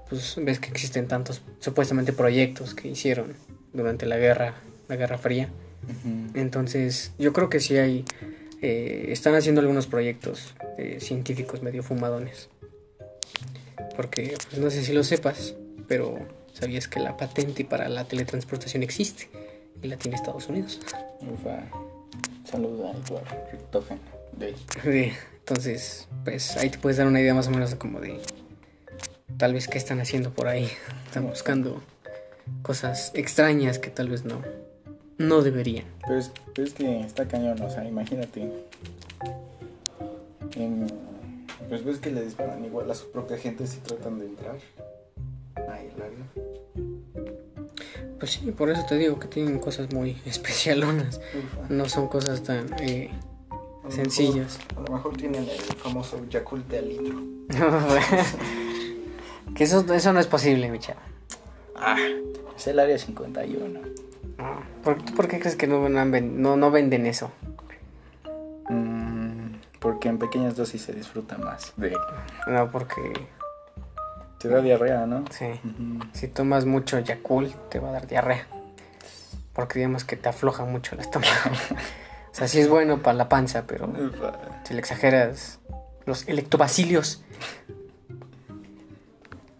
S2: Pues ves que existen tantos supuestamente proyectos que hicieron durante la guerra, la Guerra Fría.
S1: Ujú.
S2: Entonces, yo creo que sí hay, eh, están haciendo algunos proyectos eh, científicos medio fumadones. Porque, pues, no sé si lo sepas, pero sabías que la patente para la teletransportación existe y la tiene Estados Unidos.
S1: Ufa. Saluda a Edward Richtofen. De...
S2: Sí, Entonces, pues ahí te puedes dar una idea más o menos de como de tal vez qué están haciendo por ahí. Están buscando cosas extrañas que tal vez no, no deberían.
S1: Pero es, pero es que está cañón, o sea, imagínate. En- pues ves que le disparan igual a su propia gente si tratan de entrar. Ay, el área.
S2: Pues sí, por eso te digo que tienen cosas muy especialonas.
S1: Ufa.
S2: No son cosas tan eh,
S1: A
S2: sencillas.
S1: mejor- a lo mejor tienen el famoso Yakult de al litro.
S2: que eso, eso no es posible, mi.
S1: Ah, es el área 51.
S2: No. ¿Por, tú por qué crees que no, no, venden eso?
S1: porque en pequeñas dosis se disfruta más. De,
S2: No, porque
S1: te da diarrea, ¿no?
S2: sí, si tomas mucho Yakult te va a dar diarrea. Porque digamos que te afloja mucho el estómago. o sea, sí es bueno para la panza, pero si le exageras los electobacilios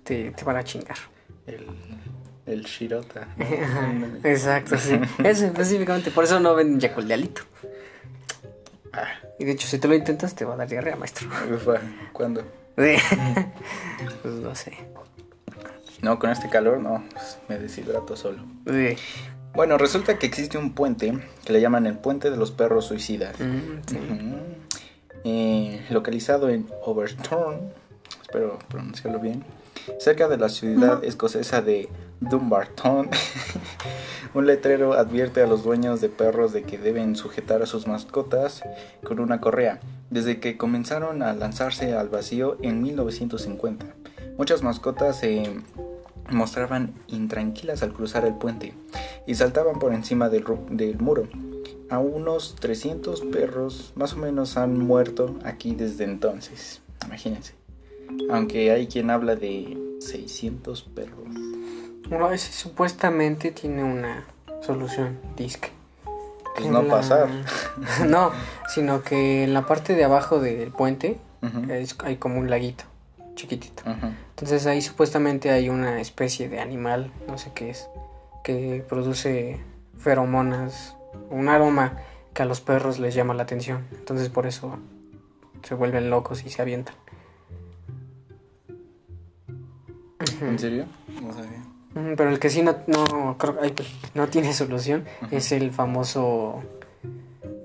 S2: te, te van a chingar.
S1: El, el Shirota.
S2: Exacto, sí. Eso específicamente, por eso no venden Yakult de alito.
S1: Ah,
S2: Y de hecho, si te lo intentas, te va a dar diarrea, maestro.
S1: ufa. ¿Cuándo?
S2: pues no sé.
S1: No, con este calor no, pues, me deshidrato solo.
S2: Sí.
S1: Bueno, resulta que existe un puente que le llaman el puente de los perros suicidas.
S2: Mm, sí.
S1: Eh, localizado en Overturn, espero pronunciarlo bien, cerca de la ciudad escocesa de Dumbarton. un letrero advierte a los dueños de perros de que deben sujetar a sus mascotas con una correa, desde que comenzaron a lanzarse al vacío en 1950. Muchas mascotas se mostraban intranquilas al cruzar el puente y saltaban por encima del, muro. A unos 300 perros más o menos han muerto aquí desde entonces. Imagínense. Aunque hay quien habla de 600 perros.
S2: Bueno, ese supuestamente tiene una solución, disque.
S1: Pues no
S2: la-
S1: pasar.
S2: no, sino que en la parte de abajo del puente es- hay como un laguito chiquitito. Entonces ahí supuestamente hay una especie de animal, no sé qué es, que produce feromonas, un aroma que a los perros les llama la atención. Entonces por eso se vuelven locos y se avientan.
S1: ¿En serio? No sabía.
S2: Pero el que sí no, no, creo- ay, pues, no tiene solución es el famoso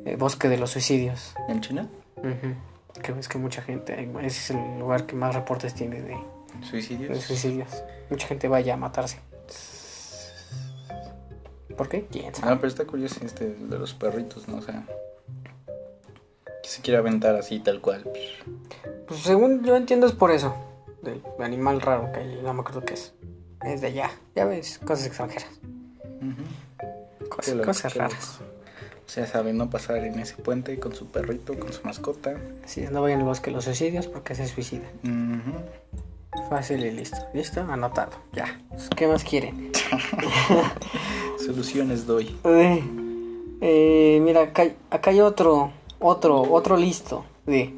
S2: eh, bosque de los suicidios.
S1: ¿En China?
S2: Ujú. Que ves que mucha gente, ese es el lugar que más reportes tiene de, de
S1: ¿Suicidios?
S2: suicidios. Mucha gente vaya a matarse. ¿Por qué? ¿Quién sabe?
S1: No, pero está curioso este de los perritos, ¿no? O sea, que se quiere aventar así tal cual.
S2: Pues según yo entiendo es por eso. Del animal raro que hay, no me acuerdo qué es. Es de allá. Ya ves, cosas extranjeras. Cosas, raras.
S1: O sea, saben no pasar en ese puente con su perrito, con su mascota.
S2: Así es, no vayan al bosque de los suicidios porque se suicidan.
S1: Ujú.
S2: Fácil y listo. ¿Listo? Anotado. Ya. ¿Qué más quieren?
S1: Soluciones doy.
S2: Eh, eh, mira, acá, acá hay otro, otro, otro listo. De,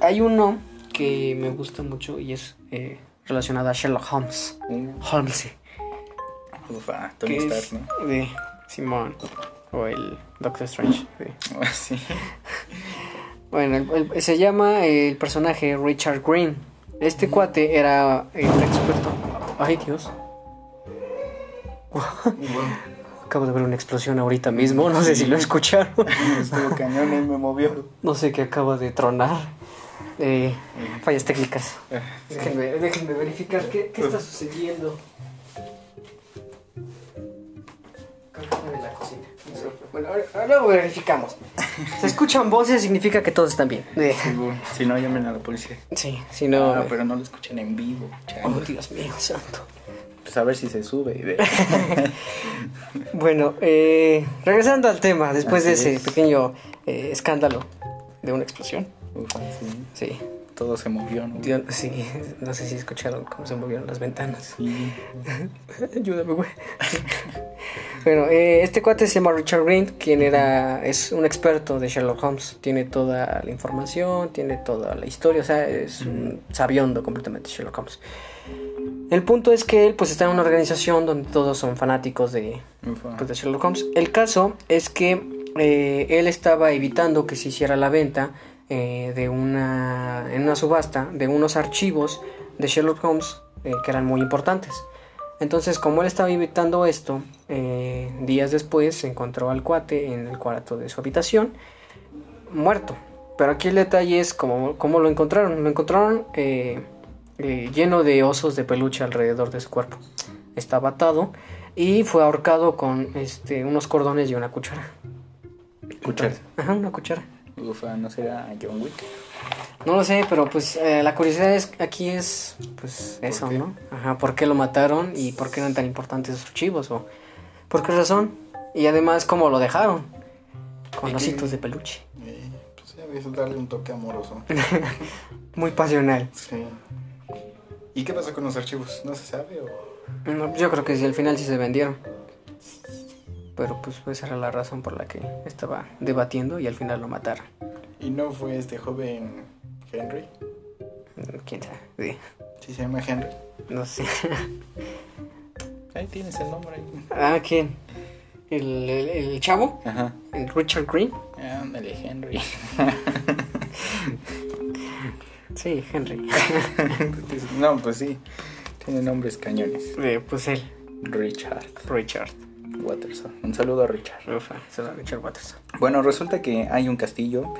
S2: hay uno que me gusta mucho y es eh, relacionado a Sherlock Holmes. Holmes, sí.
S1: Ufa, Tony
S2: que
S1: Stark,
S2: es
S1: ¿no?
S2: de Simón o el Doctor Strange. sí.
S1: Sí.
S2: Bueno, el- el- se llama el personaje Richard Green. Este cuate era el experto. Ay, Dios. Acabo de ver una explosión ahorita mismo. No sé si lo escucharon.
S1: Estuvo cañón y me movió.
S2: No sé qué acaba de tronar. Eh, fallas técnicas. Déjenme, déjenme verificar qué, qué está sucediendo. De la cocina. Bueno, ahora, luego verificamos. Se escuchan voces, significa que todos están bien. Eh,
S1: Si no, llamen a la policía.
S2: Sí, si no.
S1: Ah, pero no lo escuchen en vivo.
S2: Oh. Dios mío, santo.
S1: Pues a ver si se sube.
S2: Bueno, eh, regresando al tema, después de ese
S1: es.
S2: pequeño eh, escándalo de una explosión.
S1: Ufa, sí.
S2: Sí,
S1: Todo se movió, ¿no?
S2: Sí, no sé si escucharon cómo se movieron las ventanas.
S1: Sí.
S2: Ayúdame, güey. bueno, eh, este cuate se llama Richard Green, quien era, es un experto de Sherlock Holmes. Tiene toda la información, tiene toda la historia, o sea, es un sabiondo completamente Sherlock Holmes. El punto es que él pues está en una organización donde todos son fanáticos de, pues, de Sherlock Holmes. El caso es que eh, él estaba evitando que se hiciera la venta eh, de una en una subasta de unos archivos de Sherlock Holmes eh, que eran muy importantes. Entonces, como él estaba evitando esto, eh, días después se encontró al cuate en el cuarto de su habitación, muerto. Pero aquí el detalle es cómo, cómo lo encontraron. Lo encontraron eh, eh, lleno de osos de peluche alrededor de su cuerpo. Estaba atado y fue ahorcado con este, unos cordones y una cuchara.
S1: Cuchara.
S2: Ajá, una cuchara.
S1: Ufa, ¿no será John Wick?
S2: No lo sé, pero pues eh, la curiosidad es aquí es pues eso,
S1: qué?
S2: ¿no? Ajá, ¿por qué lo mataron y por qué eran tan importantes esos archivos o por qué razón? Y además cómo lo dejaron con ositos de peluche.
S1: Eh, pues ya es darle un toque amoroso.
S2: Muy pasional.
S1: Sí. ¿Y qué pasó con los archivos? ¿No se sabe o...?
S2: No, yo creo que sí, al final sí se vendieron. Pero pues esa era la razón por la que estaba debatiendo y al final lo mataron.
S1: ¿Y no fue este joven Henry?
S2: ¿Quién sabe? Sí.
S1: ¿Sí se llama Henry?
S2: No sé.
S1: Ahí tienes el nombre.
S2: Ah, ¿quién? ¿El, el, el chavo?
S1: Ajá.
S2: ¿El Richard Green?
S1: Ándale, Henry.
S2: Sí, Henry.
S1: no, pues sí. Tiene nombres cañones.
S2: Eh, pues él,
S1: Richard
S2: Richard.
S1: Watterson. Un saludo a Richard.
S2: Ufa, será Richard Watterson.
S1: Bueno, resulta que hay un castillo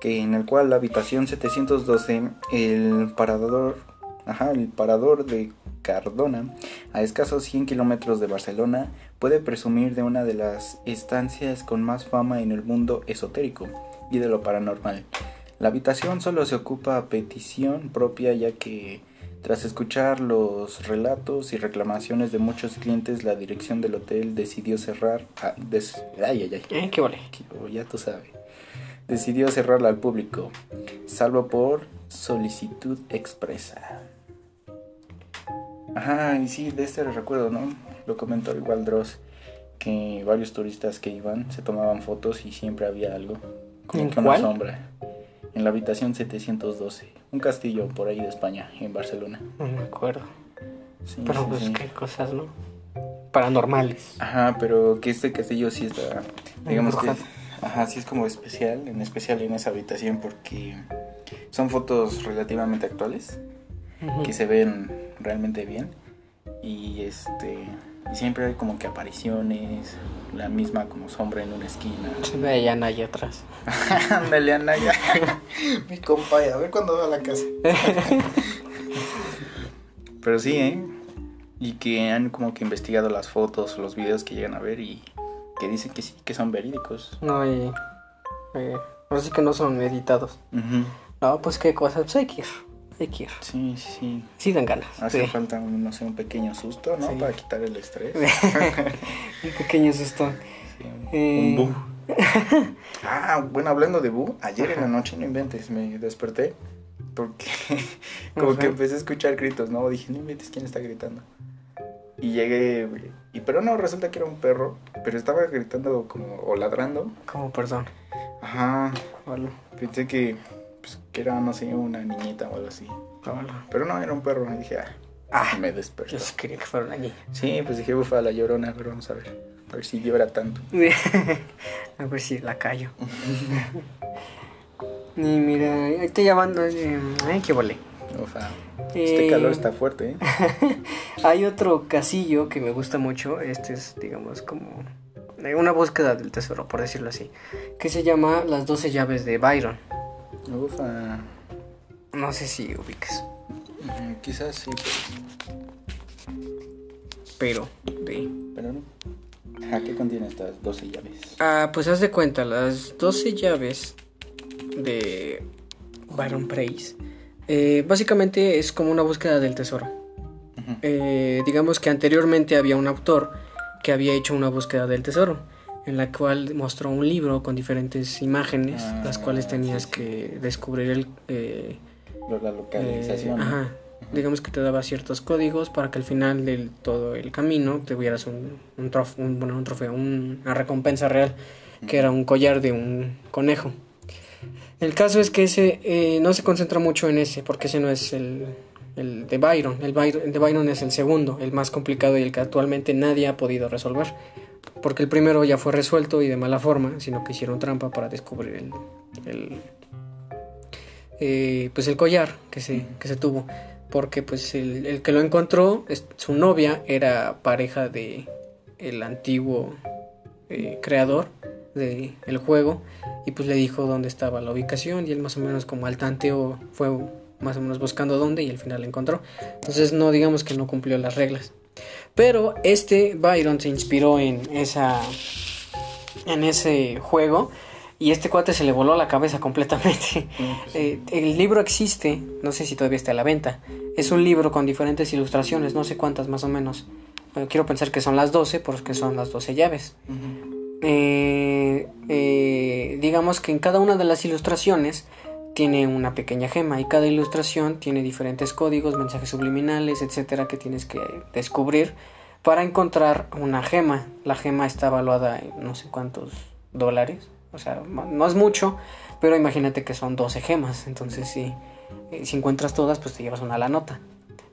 S1: que en el cual la habitación 712, el parador, ajá, el parador de Cardona, a escasos 100 kilómetros de Barcelona, puede presumir de una de las estancias con más fama en el mundo esotérico y de lo paranormal. La habitación solo se ocupa a petición propia ya que tras escuchar los relatos y reclamaciones de muchos clientes, la dirección del hotel decidió cerrar. des- ay, ay, ay.
S2: Eh, qué vale.
S1: Ya tú sabes. Decidió cerrarla al público, salvo por solicitud expresa. Ajá, y sí, de este recuerdo, ¿no? Lo comentó igual Dross, que varios turistas que iban se tomaban fotos y siempre había algo. Como
S2: ¿En
S1: que una
S2: cuál?
S1: sombra. En la habitación 712, un castillo por ahí de España, en Barcelona.
S2: No me acuerdo.
S1: Sí,
S2: Pero
S1: sí,
S2: pues
S1: sí.
S2: qué cosas, ¿no? Paranormales.
S1: Ajá, pero que este castillo sí está, digamos que, ajá, sí es como especial, en especial en esa habitación porque son fotos relativamente actuales que se ven realmente bien y este y siempre hay como que apariciones, la misma como sombra en una esquina.
S2: Se ve allá Naya atrás.
S1: Ándale, Anaya. Mi compa, a ver cuándo va a la casa. Pero sí, ¿eh? Y que han como que investigado las fotos o los videos que llegan a ver y que dicen que sí, que son verídicos.
S2: No, y. Eh, ahora sí que no son editados. No, pues qué cosas. Pues hay que ir. Hay que ir.
S1: Sí, sí, sí.
S2: Sí dan ganas.
S1: Hace
S2: sí.
S1: falta, un, no sé, un pequeño susto, ¿no?
S2: Sí.
S1: Para quitar el estrés.
S2: Un pequeño susto.
S1: Sí, un-
S2: Eh.
S1: Un bu. Ah, bueno, hablando de bu, ayer en la noche, no inventes, me desperté porque como que empecé a escuchar gritos, ¿no? Dije, no inventes, ¿quién está gritando? Y llegué, güey, y pero no, resulta que era un perro, pero estaba gritando como, o ladrando.
S2: Como perdón.
S1: Ajá,
S2: Hola.
S1: pensé que, pues, que era, no sé, una niñita o algo así.
S2: Hola.
S1: Pero no, era un perro, y dije, ah,
S2: Ah,
S1: me despertó.
S2: yo sí quería que fuera una niña.
S1: Sí, pues dije, ufa, la llorona, pero vamos a ver, a ver si llora tanto.
S2: A ver si la callo. y mira, estoy llamando. eh, Ay, qué volé.
S1: Ufa, este
S2: Eh,
S1: calor está fuerte, ¿eh?
S2: Hay otro casillo que me gusta mucho. Este es, digamos, como una búsqueda del tesoro, por decirlo así. Que se llama Las 12 llaves de Byron.
S1: Ufa.
S2: No sé si ubicas.
S1: Mm, Quizás sí,
S2: Pero, de.
S1: pero no. ¿A qué contiene estas 12 llaves?
S2: Ah, pues haz de cuenta, las 12 llaves de Byron Price. eh, básicamente es como una búsqueda del tesoro. Eh, digamos que anteriormente había un autor que había hecho una búsqueda del tesoro, en la cual mostró un libro con diferentes imágenes,
S1: Ah,
S2: las cuales tenías
S1: sí, sí.
S2: que descubrir el... eh,
S1: La
S2: eh,
S1: localización.
S2: digamos que te daba ciertos códigos para que al final de todo el camino tuvieras un, un, trof- un- bueno, un trofeo, un- una recompensa real, que era un collar de un conejo. El caso es que ese eh, no se concentra mucho en ese, porque ese no es el, el de Byron. El, Byron. el de Byron es el segundo, el más complicado y el que actualmente nadie ha podido resolver. Porque el primero ya fue resuelto y de mala forma, sino que hicieron trampa para descubrir el, el, eh, pues el collar que se, que se tuvo. Porque pues el, el que lo encontró, es- su novia era pareja de el antiguo eh, creador del el juego y pues le dijo dónde estaba la ubicación y él más o menos como al tanteo fue más o menos buscando dónde y al final la encontró. Entonces no digamos que no cumplió las reglas. Pero este Byron se inspiró en esa en ese juego y este cuate se le voló la cabeza completamente. Eh, el libro existe, no sé si todavía está a la venta. Es un libro con diferentes ilustraciones, no sé cuántas más o menos. Quiero pensar que son las 12 porque son las 12 llaves. Eh, eh, digamos que en cada una de las ilustraciones tiene una pequeña gema y cada ilustración tiene diferentes códigos, mensajes subliminales, etcétera, que tienes que descubrir para encontrar una gema. La gema está evaluada en no sé cuántos dólares, o sea, no es mucho, pero imagínate que son 12 gemas, entonces si, eh, si encuentras todas, pues te llevas una a la nota.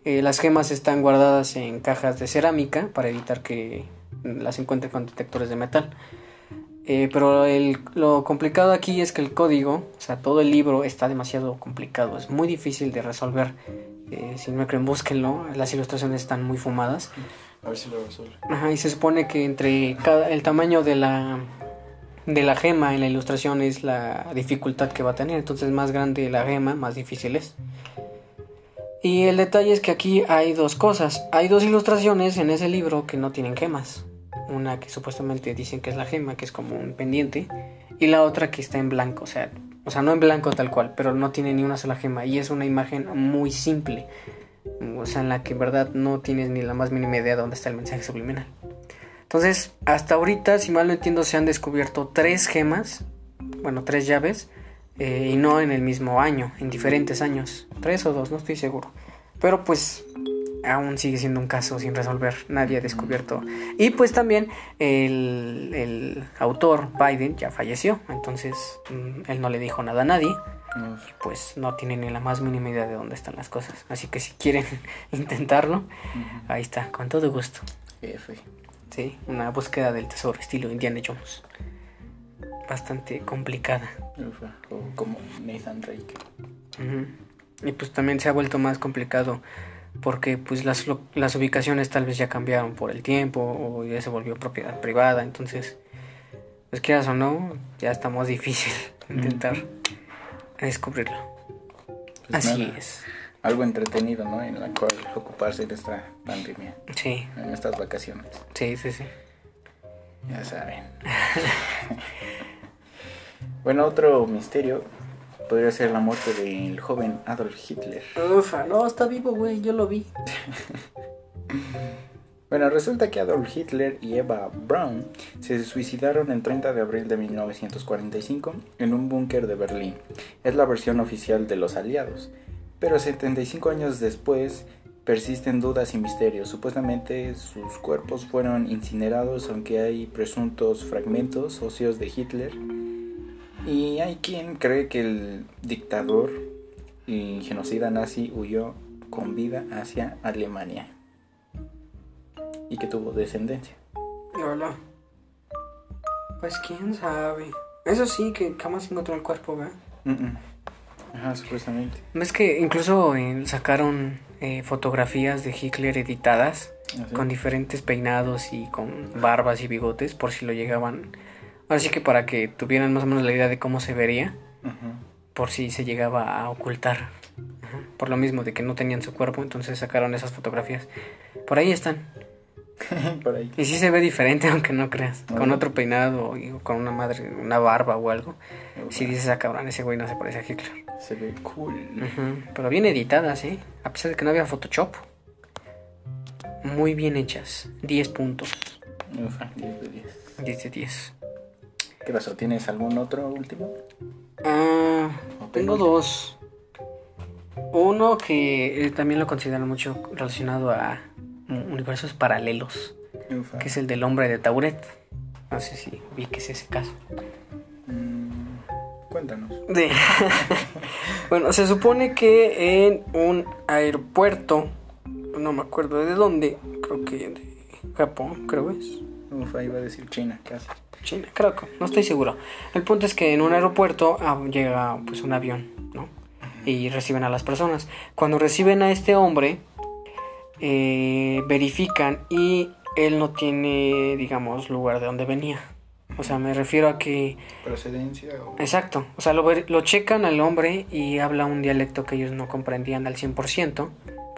S2: Eh, las gemas están guardadas en cajas de cerámica para evitar que las encuentre con detectores de metal. Eh, pero lo complicado aquí es que el código, o sea, todo el libro está demasiado complicado, es muy difícil de resolver. Eh, si no me creen, búsquenlo, las ilustraciones están muy fumadas.
S1: A ver si lo resuelve.
S2: Ajá, y se supone que entre cada, el tamaño de la, de la gema en la ilustración es la dificultad que va a tener. Entonces, más grande la gema, más difícil es. Y el detalle es que aquí hay dos cosas. Hay dos ilustraciones en ese libro que no tienen gemas una que supuestamente dicen que es la gema, que es como un pendiente, y la otra que está en blanco, o sea, o sea, no en blanco tal cual, pero no tiene ni una sola gema y es una imagen muy simple, o sea, en la que en verdad no tienes ni la más mínima idea de dónde está el mensaje subliminal. Entonces, hasta ahorita, si mal no entiendo, se han descubierto tres gemas, bueno, tres llaves, eh, y no en el mismo año, en diferentes años, tres o dos, no estoy seguro. Pero pues aún sigue siendo un caso sin resolver, nadie ha descubierto. Y pues también el, autor, Biden, ya falleció, entonces mm, él no le dijo nada a nadie. Y pues no tiene ni la más mínima idea de dónde están las cosas. Así que si quieren intentarlo, ahí está, con todo gusto. Sí, una búsqueda del tesoro, estilo Indiana Jones. Bastante complicada.
S1: O como Nathan Drake.
S2: Y pues también se ha vuelto más complicado porque pues las, las ubicaciones tal vez ya cambiaron por el tiempo o ya se volvió propiedad privada, entonces, pues quieras o no, ya está más difícil intentar descubrirlo. Pues Así es.
S1: Algo entretenido, ¿no? En la cual ocuparse de esta pandemia.
S2: Sí.
S1: En estas vacaciones.
S2: Sí, sí, sí.
S1: Ya saben. bueno, otro misterio podría ser la muerte del joven Adolf Hitler.
S2: Ufa, no, está vivo, güey, yo lo vi.
S1: bueno, resulta que Adolf Hitler y Eva Braun se suicidaron el 30 de abril de 1945 en un búnker de Berlín. Es la versión oficial de los aliados. Pero 75 años después persisten dudas y misterios. Supuestamente sus cuerpos fueron incinerados, aunque hay presuntos fragmentos óseos de Hitler y hay quien cree que el dictador y genocida nazi huyó con vida hacia Alemania y que tuvo descendencia.
S2: Hola. Pues quién sabe. Eso sí, que jamás encontró el cuerpo, ¿verdad?
S1: Ajá, supuestamente.
S2: Es que incluso eh, sacaron eh, fotografías de Hitler editadas ¿Ah, con diferentes peinados y con barbas y bigotes por si lo llegaban Así que para que tuvieran más o menos la idea de cómo se vería, por si se llegaba a ocultar. Por lo mismo de que no tenían su cuerpo, entonces sacaron esas fotografías. Por ahí están.
S1: por ahí.
S2: Y sí se ve diferente, aunque no creas. Con otro peinado o con una madre, una barba o algo. Si dices, ah, cabrón, ese güey no se parece a Hitler.
S1: Se ve cool.
S2: Pero bien editadas, ¿eh? A pesar de que no había Photoshop. Muy bien hechas. 10 puntos.
S1: 10 de 10.
S2: 10 de 10.
S1: ¿Qué pasó? ¿Tienes algún otro último?
S2: Ah, tengo dos. Uno que eh, también lo considero mucho relacionado a universos paralelos, que es el del hombre de Tauret. No sé si vi que es ese caso.
S1: Mm, cuéntanos.
S2: bueno, se supone que en un aeropuerto, no me acuerdo de dónde, creo que de Japón, creo es.
S1: Ufa, iba a decir China, casi.
S2: China, creo que, no estoy seguro. El punto es que en un aeropuerto ah, llega pues un avión, ¿no? Y reciben a las personas. Cuando reciben a este hombre, eh, verifican y él no tiene, digamos, lugar de donde venía. O sea, me refiero a que...
S1: Procedencia.
S2: Exacto. O sea, lo, lo checan al hombre y habla un dialecto que ellos no comprendían al 100%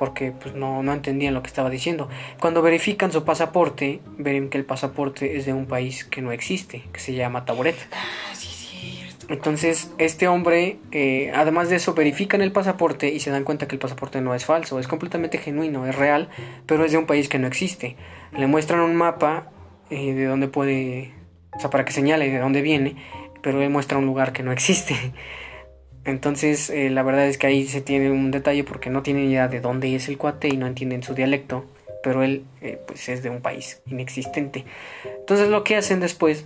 S2: porque pues, no, no entendían lo que estaba diciendo. Cuando verifican su pasaporte, ven que el pasaporte es de un país que no existe, que se llama Taburet.
S1: Ah, sí, cierto.
S2: Entonces, este hombre, eh, además de eso, verifican el pasaporte y se dan cuenta que el pasaporte no es falso, es completamente genuino, es real, pero es de un país que no existe. Le muestran un mapa eh, de donde puede o sea, para que señale de dónde viene, pero él muestra un lugar que no existe. Entonces, eh, la verdad es que ahí se tiene un detalle porque no tienen idea de dónde es el cuate y no entienden su dialecto, pero él eh, pues es de un país inexistente. Entonces, lo que hacen después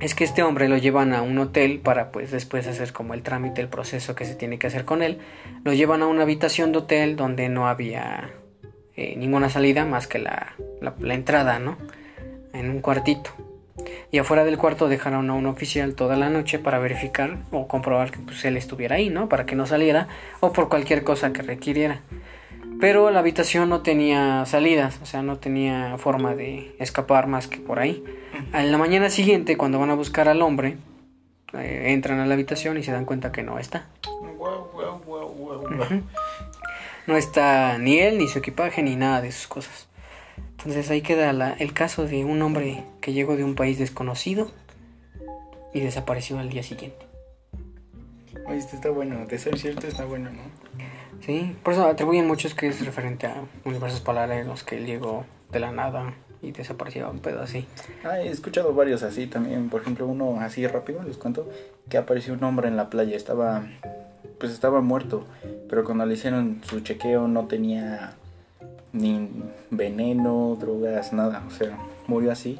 S2: es que este hombre lo llevan a un hotel para pues después hacer como el trámite, el proceso que se tiene que hacer con él. Lo llevan a una habitación de hotel donde no había eh, ninguna salida más que la, la entrada, ¿no? En un cuartito y afuera del cuarto dejaron a un oficial toda la noche para verificar o comprobar que pues, él estuviera ahí, ¿no? Para que no saliera o por cualquier cosa que requiriera. Pero la habitación no tenía salidas, o sea, no tenía forma de escapar más que por ahí. En la mañana siguiente, cuando van a buscar al hombre, eh, entran a la habitación y se dan cuenta que no está. No está ni él, ni su equipaje, ni nada de sus cosas. Entonces ahí queda el caso de un hombre que llegó de un país desconocido y desapareció al día siguiente.
S1: Oye, este está bueno, de ser cierto está bueno, ¿no?
S2: Sí, por eso atribuyen muchos que es referente a universos paralelos, que él llegó de la nada y desapareció un pedo así.
S1: Ah, he escuchado varios así también, por ejemplo uno así rápido, les cuento, que apareció un hombre en la playa, estaba, pues estaba muerto, pero cuando le hicieron su chequeo no tenía ni veneno, drogas, nada, o sea, murió así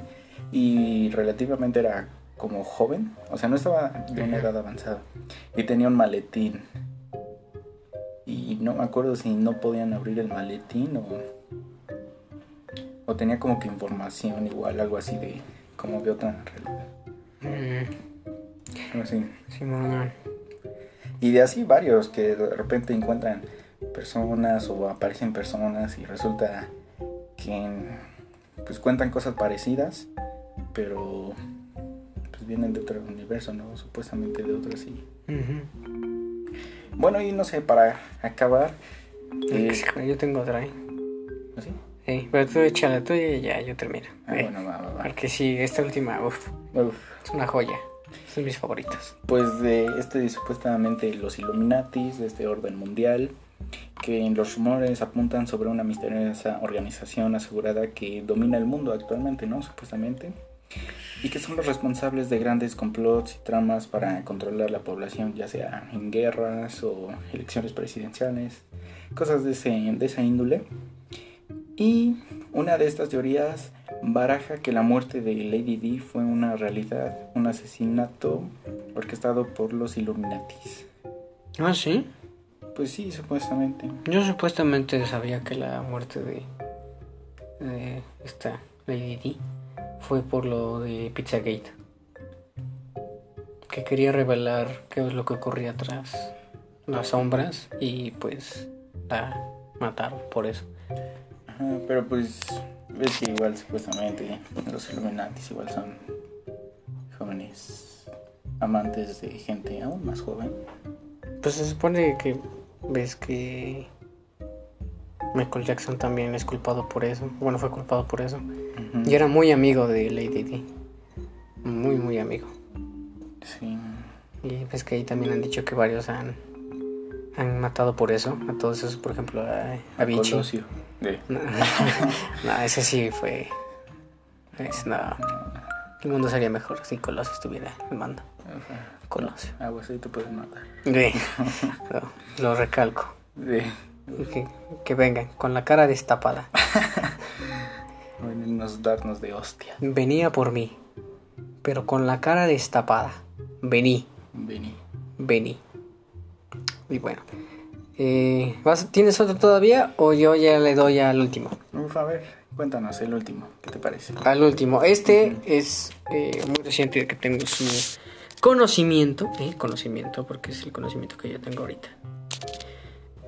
S1: y relativamente era como joven, o sea, no estaba de una edad avanzada y tenía un maletín y no me acuerdo si no podían abrir el maletín o o tenía como que información igual, algo así de como de otra realidad. Mm. Así. Sí, y de así varios que de repente encuentran personas o aparecen personas y resulta que pues cuentan cosas parecidas, pero pues vienen de otro universo, ¿no? Supuestamente de otro así. Bueno, y no sé, para acabar...
S2: Eh, yo tengo otra, ¿eh? ¿Así? Sí, pero tú echa la tuya y ya yo termino. Ah, bueno, va, va, va. Porque sí, esta última, uff, es una joya. Son mis favoritos.
S1: Pues de este supuestamente los Illuminatis, de este orden mundial, que en los rumores apuntan sobre una misteriosa organización asegurada que domina el mundo actualmente, ¿no? Supuestamente. Y que son los responsables de grandes complots y tramas para controlar la población, ya sea en guerras o elecciones presidenciales, cosas de, ese, de esa índole. Y una de estas teorías baraja que la muerte de Lady D fue una realidad, un asesinato orquestado por los Illuminatis.
S2: Ah, sí.
S1: Pues sí, supuestamente.
S2: Yo supuestamente sabía que la muerte de, de esta Lady D fue por lo de Pizzagate. Que quería revelar qué es lo que ocurría tras las sombras y pues la mataron por eso.
S1: Ajá, pero pues ves que igual supuestamente los Illuminatis igual son jóvenes amantes de gente aún más joven.
S2: Pues se supone que ves que Michael Jackson también es culpado por eso. Bueno, fue culpado por eso. Y era muy amigo de Lady Di. Muy, muy amigo. Sí. Y ves que ahí también han dicho que varios han, han matado por eso. A todos esos, por ejemplo, a, a Vichy. No, ese sí fue. Es, no. El mundo sería mejor si Colosio estuviera en mando.
S1: Colosio. Ah, pues ahí te puedes matar.
S2: lo, recalco. Que, vengan con la cara destapada.
S1: Venimos darnos de hostia.
S2: Venía por mí, pero con la cara destapada. Vení.
S1: Vení.
S2: Vení. Y bueno. Eh, ¿Tienes otro todavía o yo ya le doy al último?
S1: a ver, cuéntanos el último, ¿qué te parece?
S2: Al último. Este es eh, muy reciente que tengo su conocimiento, eh, conocimiento, porque es el conocimiento que yo tengo ahorita.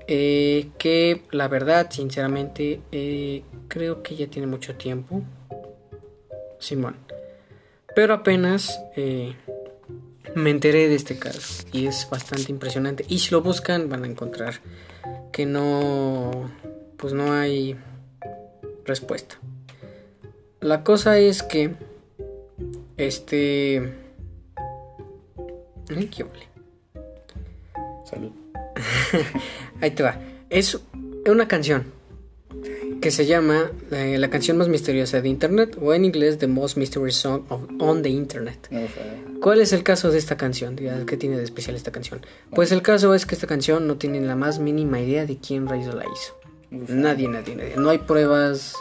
S2: Eh, que la verdad, sinceramente, creo que ya tiene mucho tiempo. Simón. Pero apenas me enteré de este caso y es bastante impresionante. Y si lo buscan van a encontrar que no, pues no hay respuesta. La cosa es que este.
S1: Salud.
S2: Ahí te va. Es una canción que se llama eh, La canción más misteriosa de Internet o en inglés The Most Mysterious Song of, on the Internet. ¿Cuál es el caso de esta canción? ¿Qué tiene de especial esta canción? Pues el caso es que esta canción no tiene la más mínima idea de quién rayos la hizo. Nadie, nadie, nadie. No hay pruebas.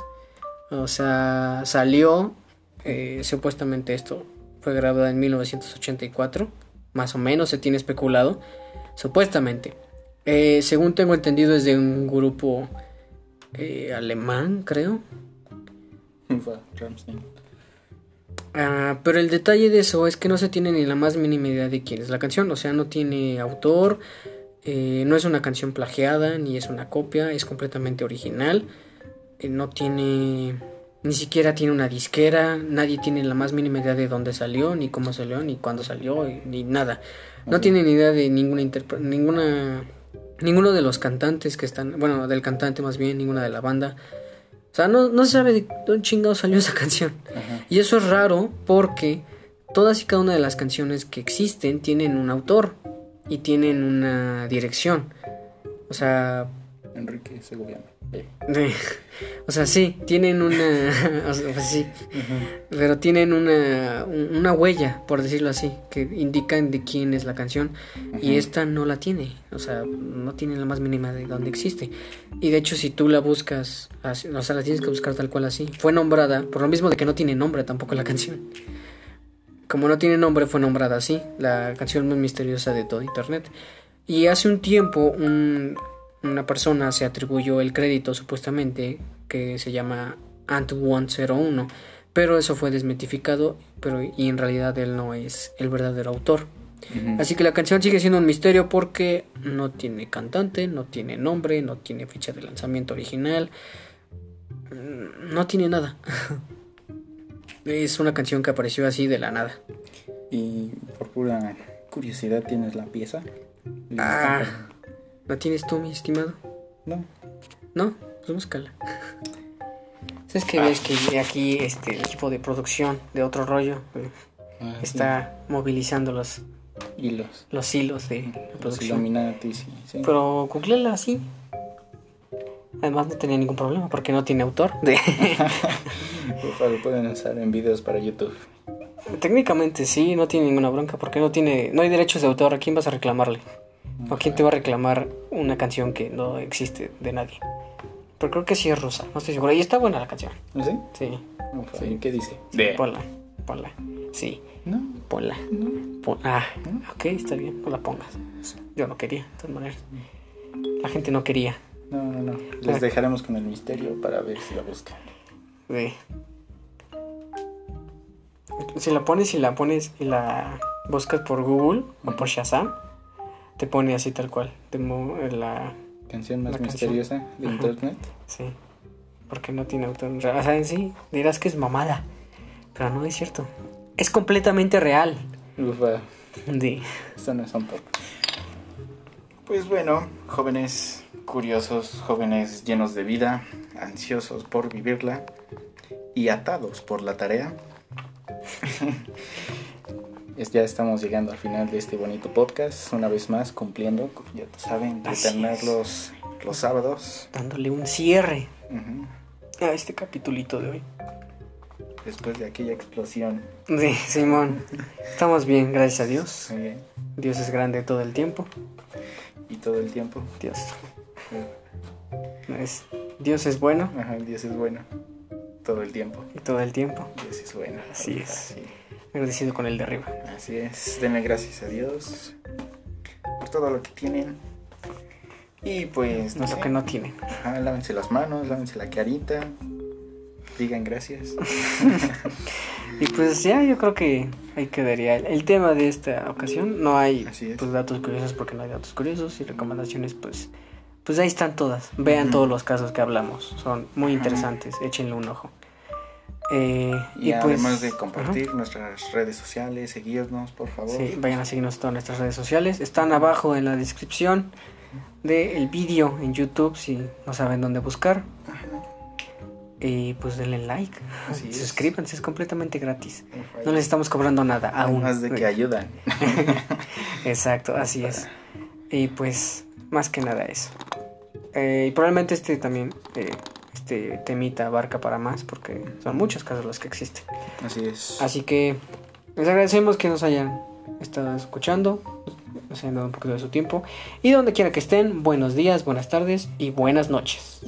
S2: O sea, salió. eh, supuestamente esto fue grabado en 1984. Más o menos se tiene especulado. Supuestamente. Eh, según tengo entendido, es de un grupo eh, alemán, creo. Ah, pero el detalle de eso es que no se tiene ni la más mínima idea de quién es la canción. O sea, no tiene autor, eh, no es una canción plagiada, ni es una copia, es completamente original. Eh, no tiene, ni siquiera tiene una disquera, nadie tiene la más mínima idea de dónde salió, ni cómo salió, ni cuándo salió, ni nada. No tiene ni idea de ninguna ninguna, ninguno de los cantantes que están, bueno, del cantante más bien, ninguna de la banda. O sea, no, no se sabe de dónde chingado salió esa canción.
S1: Ajá.
S2: Y eso es raro porque todas y cada una de las canciones que existen tienen un autor y tienen una dirección. O sea,
S1: Enrique Segoviano. Eh.
S2: o sea, sí, tienen una, o sea, pues sí, pero tienen una, un- una huella, por decirlo así, que indican de quién es la canción y esta no la tiene, o sea, no tiene la más mínima de dónde existe. Y de hecho, si tú la buscas, así- o sea, la tienes que buscar tal cual así. Fue nombrada, por lo mismo de que no tiene nombre tampoco la canción. Como no tiene nombre, fue nombrada así, la canción más misteriosa de todo Internet. Y hace un tiempo un- una persona se atribuyó el crédito supuestamente que se llama Ant101, pero eso fue desmitificado, pero y en realidad él no es el verdadero autor. Así que la canción sigue siendo un misterio porque no tiene cantante, no tiene nombre, no tiene fecha de lanzamiento original, no tiene nada. Es una canción que apareció así de la nada.
S1: Y por pura curiosidad, ¿tienes la pieza?
S2: Ah, ¿la tienes tú, mi estimado?
S1: No.
S2: No, pues búscala. ¿Sabes que ves que aquí este el equipo de producción de otro rollo
S1: Ah,
S2: está movilizando los.
S1: Hilos.
S2: los hilos de la
S1: Los
S2: producción?
S1: Illuminati, sí. sí.
S2: Pero googleala así. Además no tenía ningún problema porque no tiene autor. De-
S1: Ufa, lo pueden usar en videos para YouTube.
S2: Técnicamente sí, no tiene ninguna bronca porque no tiene, no hay derechos de autor. ¿A quién vas a reclamarle? ¿O quién te va a reclamar una canción que no existe de nadie? Pero creo que sí es rusa, no estoy seguro. Y está buena la canción.
S1: ¿Sí?
S2: Sí.
S1: Ufa,
S2: Sí.
S1: ¿y ¿Qué dice?
S2: Ponla, ponla. Sí,
S1: No,
S2: ponla.
S1: no.
S2: Pon- ah, ok, está bien, no la pongas. Yo no quería, de todas maneras. La gente no quería.
S1: No, no, no. Les dejaremos con el misterio para ver si la buscan.
S2: de- Si la pones y la pones y la buscas por Google o por Shazam, te pone así tal cual. De mo- la,
S1: Canción más
S2: La canción.
S1: misteriosa de
S2: Ajá.
S1: internet.
S2: sí, porque no tiene autor. O sea, en sí, dirás que es mamada, pero no es cierto. Es completamente real.
S1: Ufa,
S2: De,
S1: esto no es un pop. Pues bueno, jóvenes curiosos, jóvenes llenos de vida, ansiosos por vivirla y atados por la tarea. Ya estamos llegando al final de este bonito podcast, una vez más cumpliendo, ya saben, de
S2: Así
S1: tenerlos los sábados.
S2: dándole un cierre a este capitulito de hoy.
S1: Después de aquella explosión.
S2: De Simón, estamos bien, gracias a Dios.
S1: Muy bien.
S2: Dios es grande todo el tiempo.
S1: Y todo el tiempo.
S2: Dios es, Dios es bueno
S1: Ajá, Dios es bueno. Todo el tiempo.
S2: y todo el tiempo.
S1: Dios es bueno.
S2: Así es.
S1: sí.
S2: Agradecido con el de arriba.
S1: Así es. Denle gracias a Dios por todo lo que tienen. Y pues, no
S2: lo
S1: sé.
S2: que no tienen.
S1: Ajá, lávense las manos, lávense la carita. Digan gracias.
S2: Y pues ya yo creo que ahí quedaría el, el tema de esta ocasión. No hay pues datos curiosos porque no hay datos curiosos y recomendaciones pues pues ahí están todas. Vean todos los casos que hablamos. Son muy interesantes. Échenle un ojo. Eh,
S1: Y,
S2: pues,
S1: además de
S2: ajá.
S1: compartir nuestras redes sociales, seguirnos, por favor.
S2: Sí, vayan a seguirnos todas nuestras redes sociales. Están abajo en la descripción del vídeo en YouTube si no saben dónde buscar.
S1: Ajá.
S2: Y pues denle like.
S1: Así.
S2: Suscríbanse, es completamente gratis. No les estamos cobrando nada aún.
S1: Además de que ayudan.
S2: Exacto, así es. Y pues, más que nada eso. Eh, y probablemente este también, eh, este temita abarca para más porque son muchos casos los que existen.
S1: Así es.
S2: Así que les agradecemos que nos hayan estado escuchando, nos hayan dado un poquito de su tiempo y donde quiera que estén, buenos días, buenas tardes y buenas noches.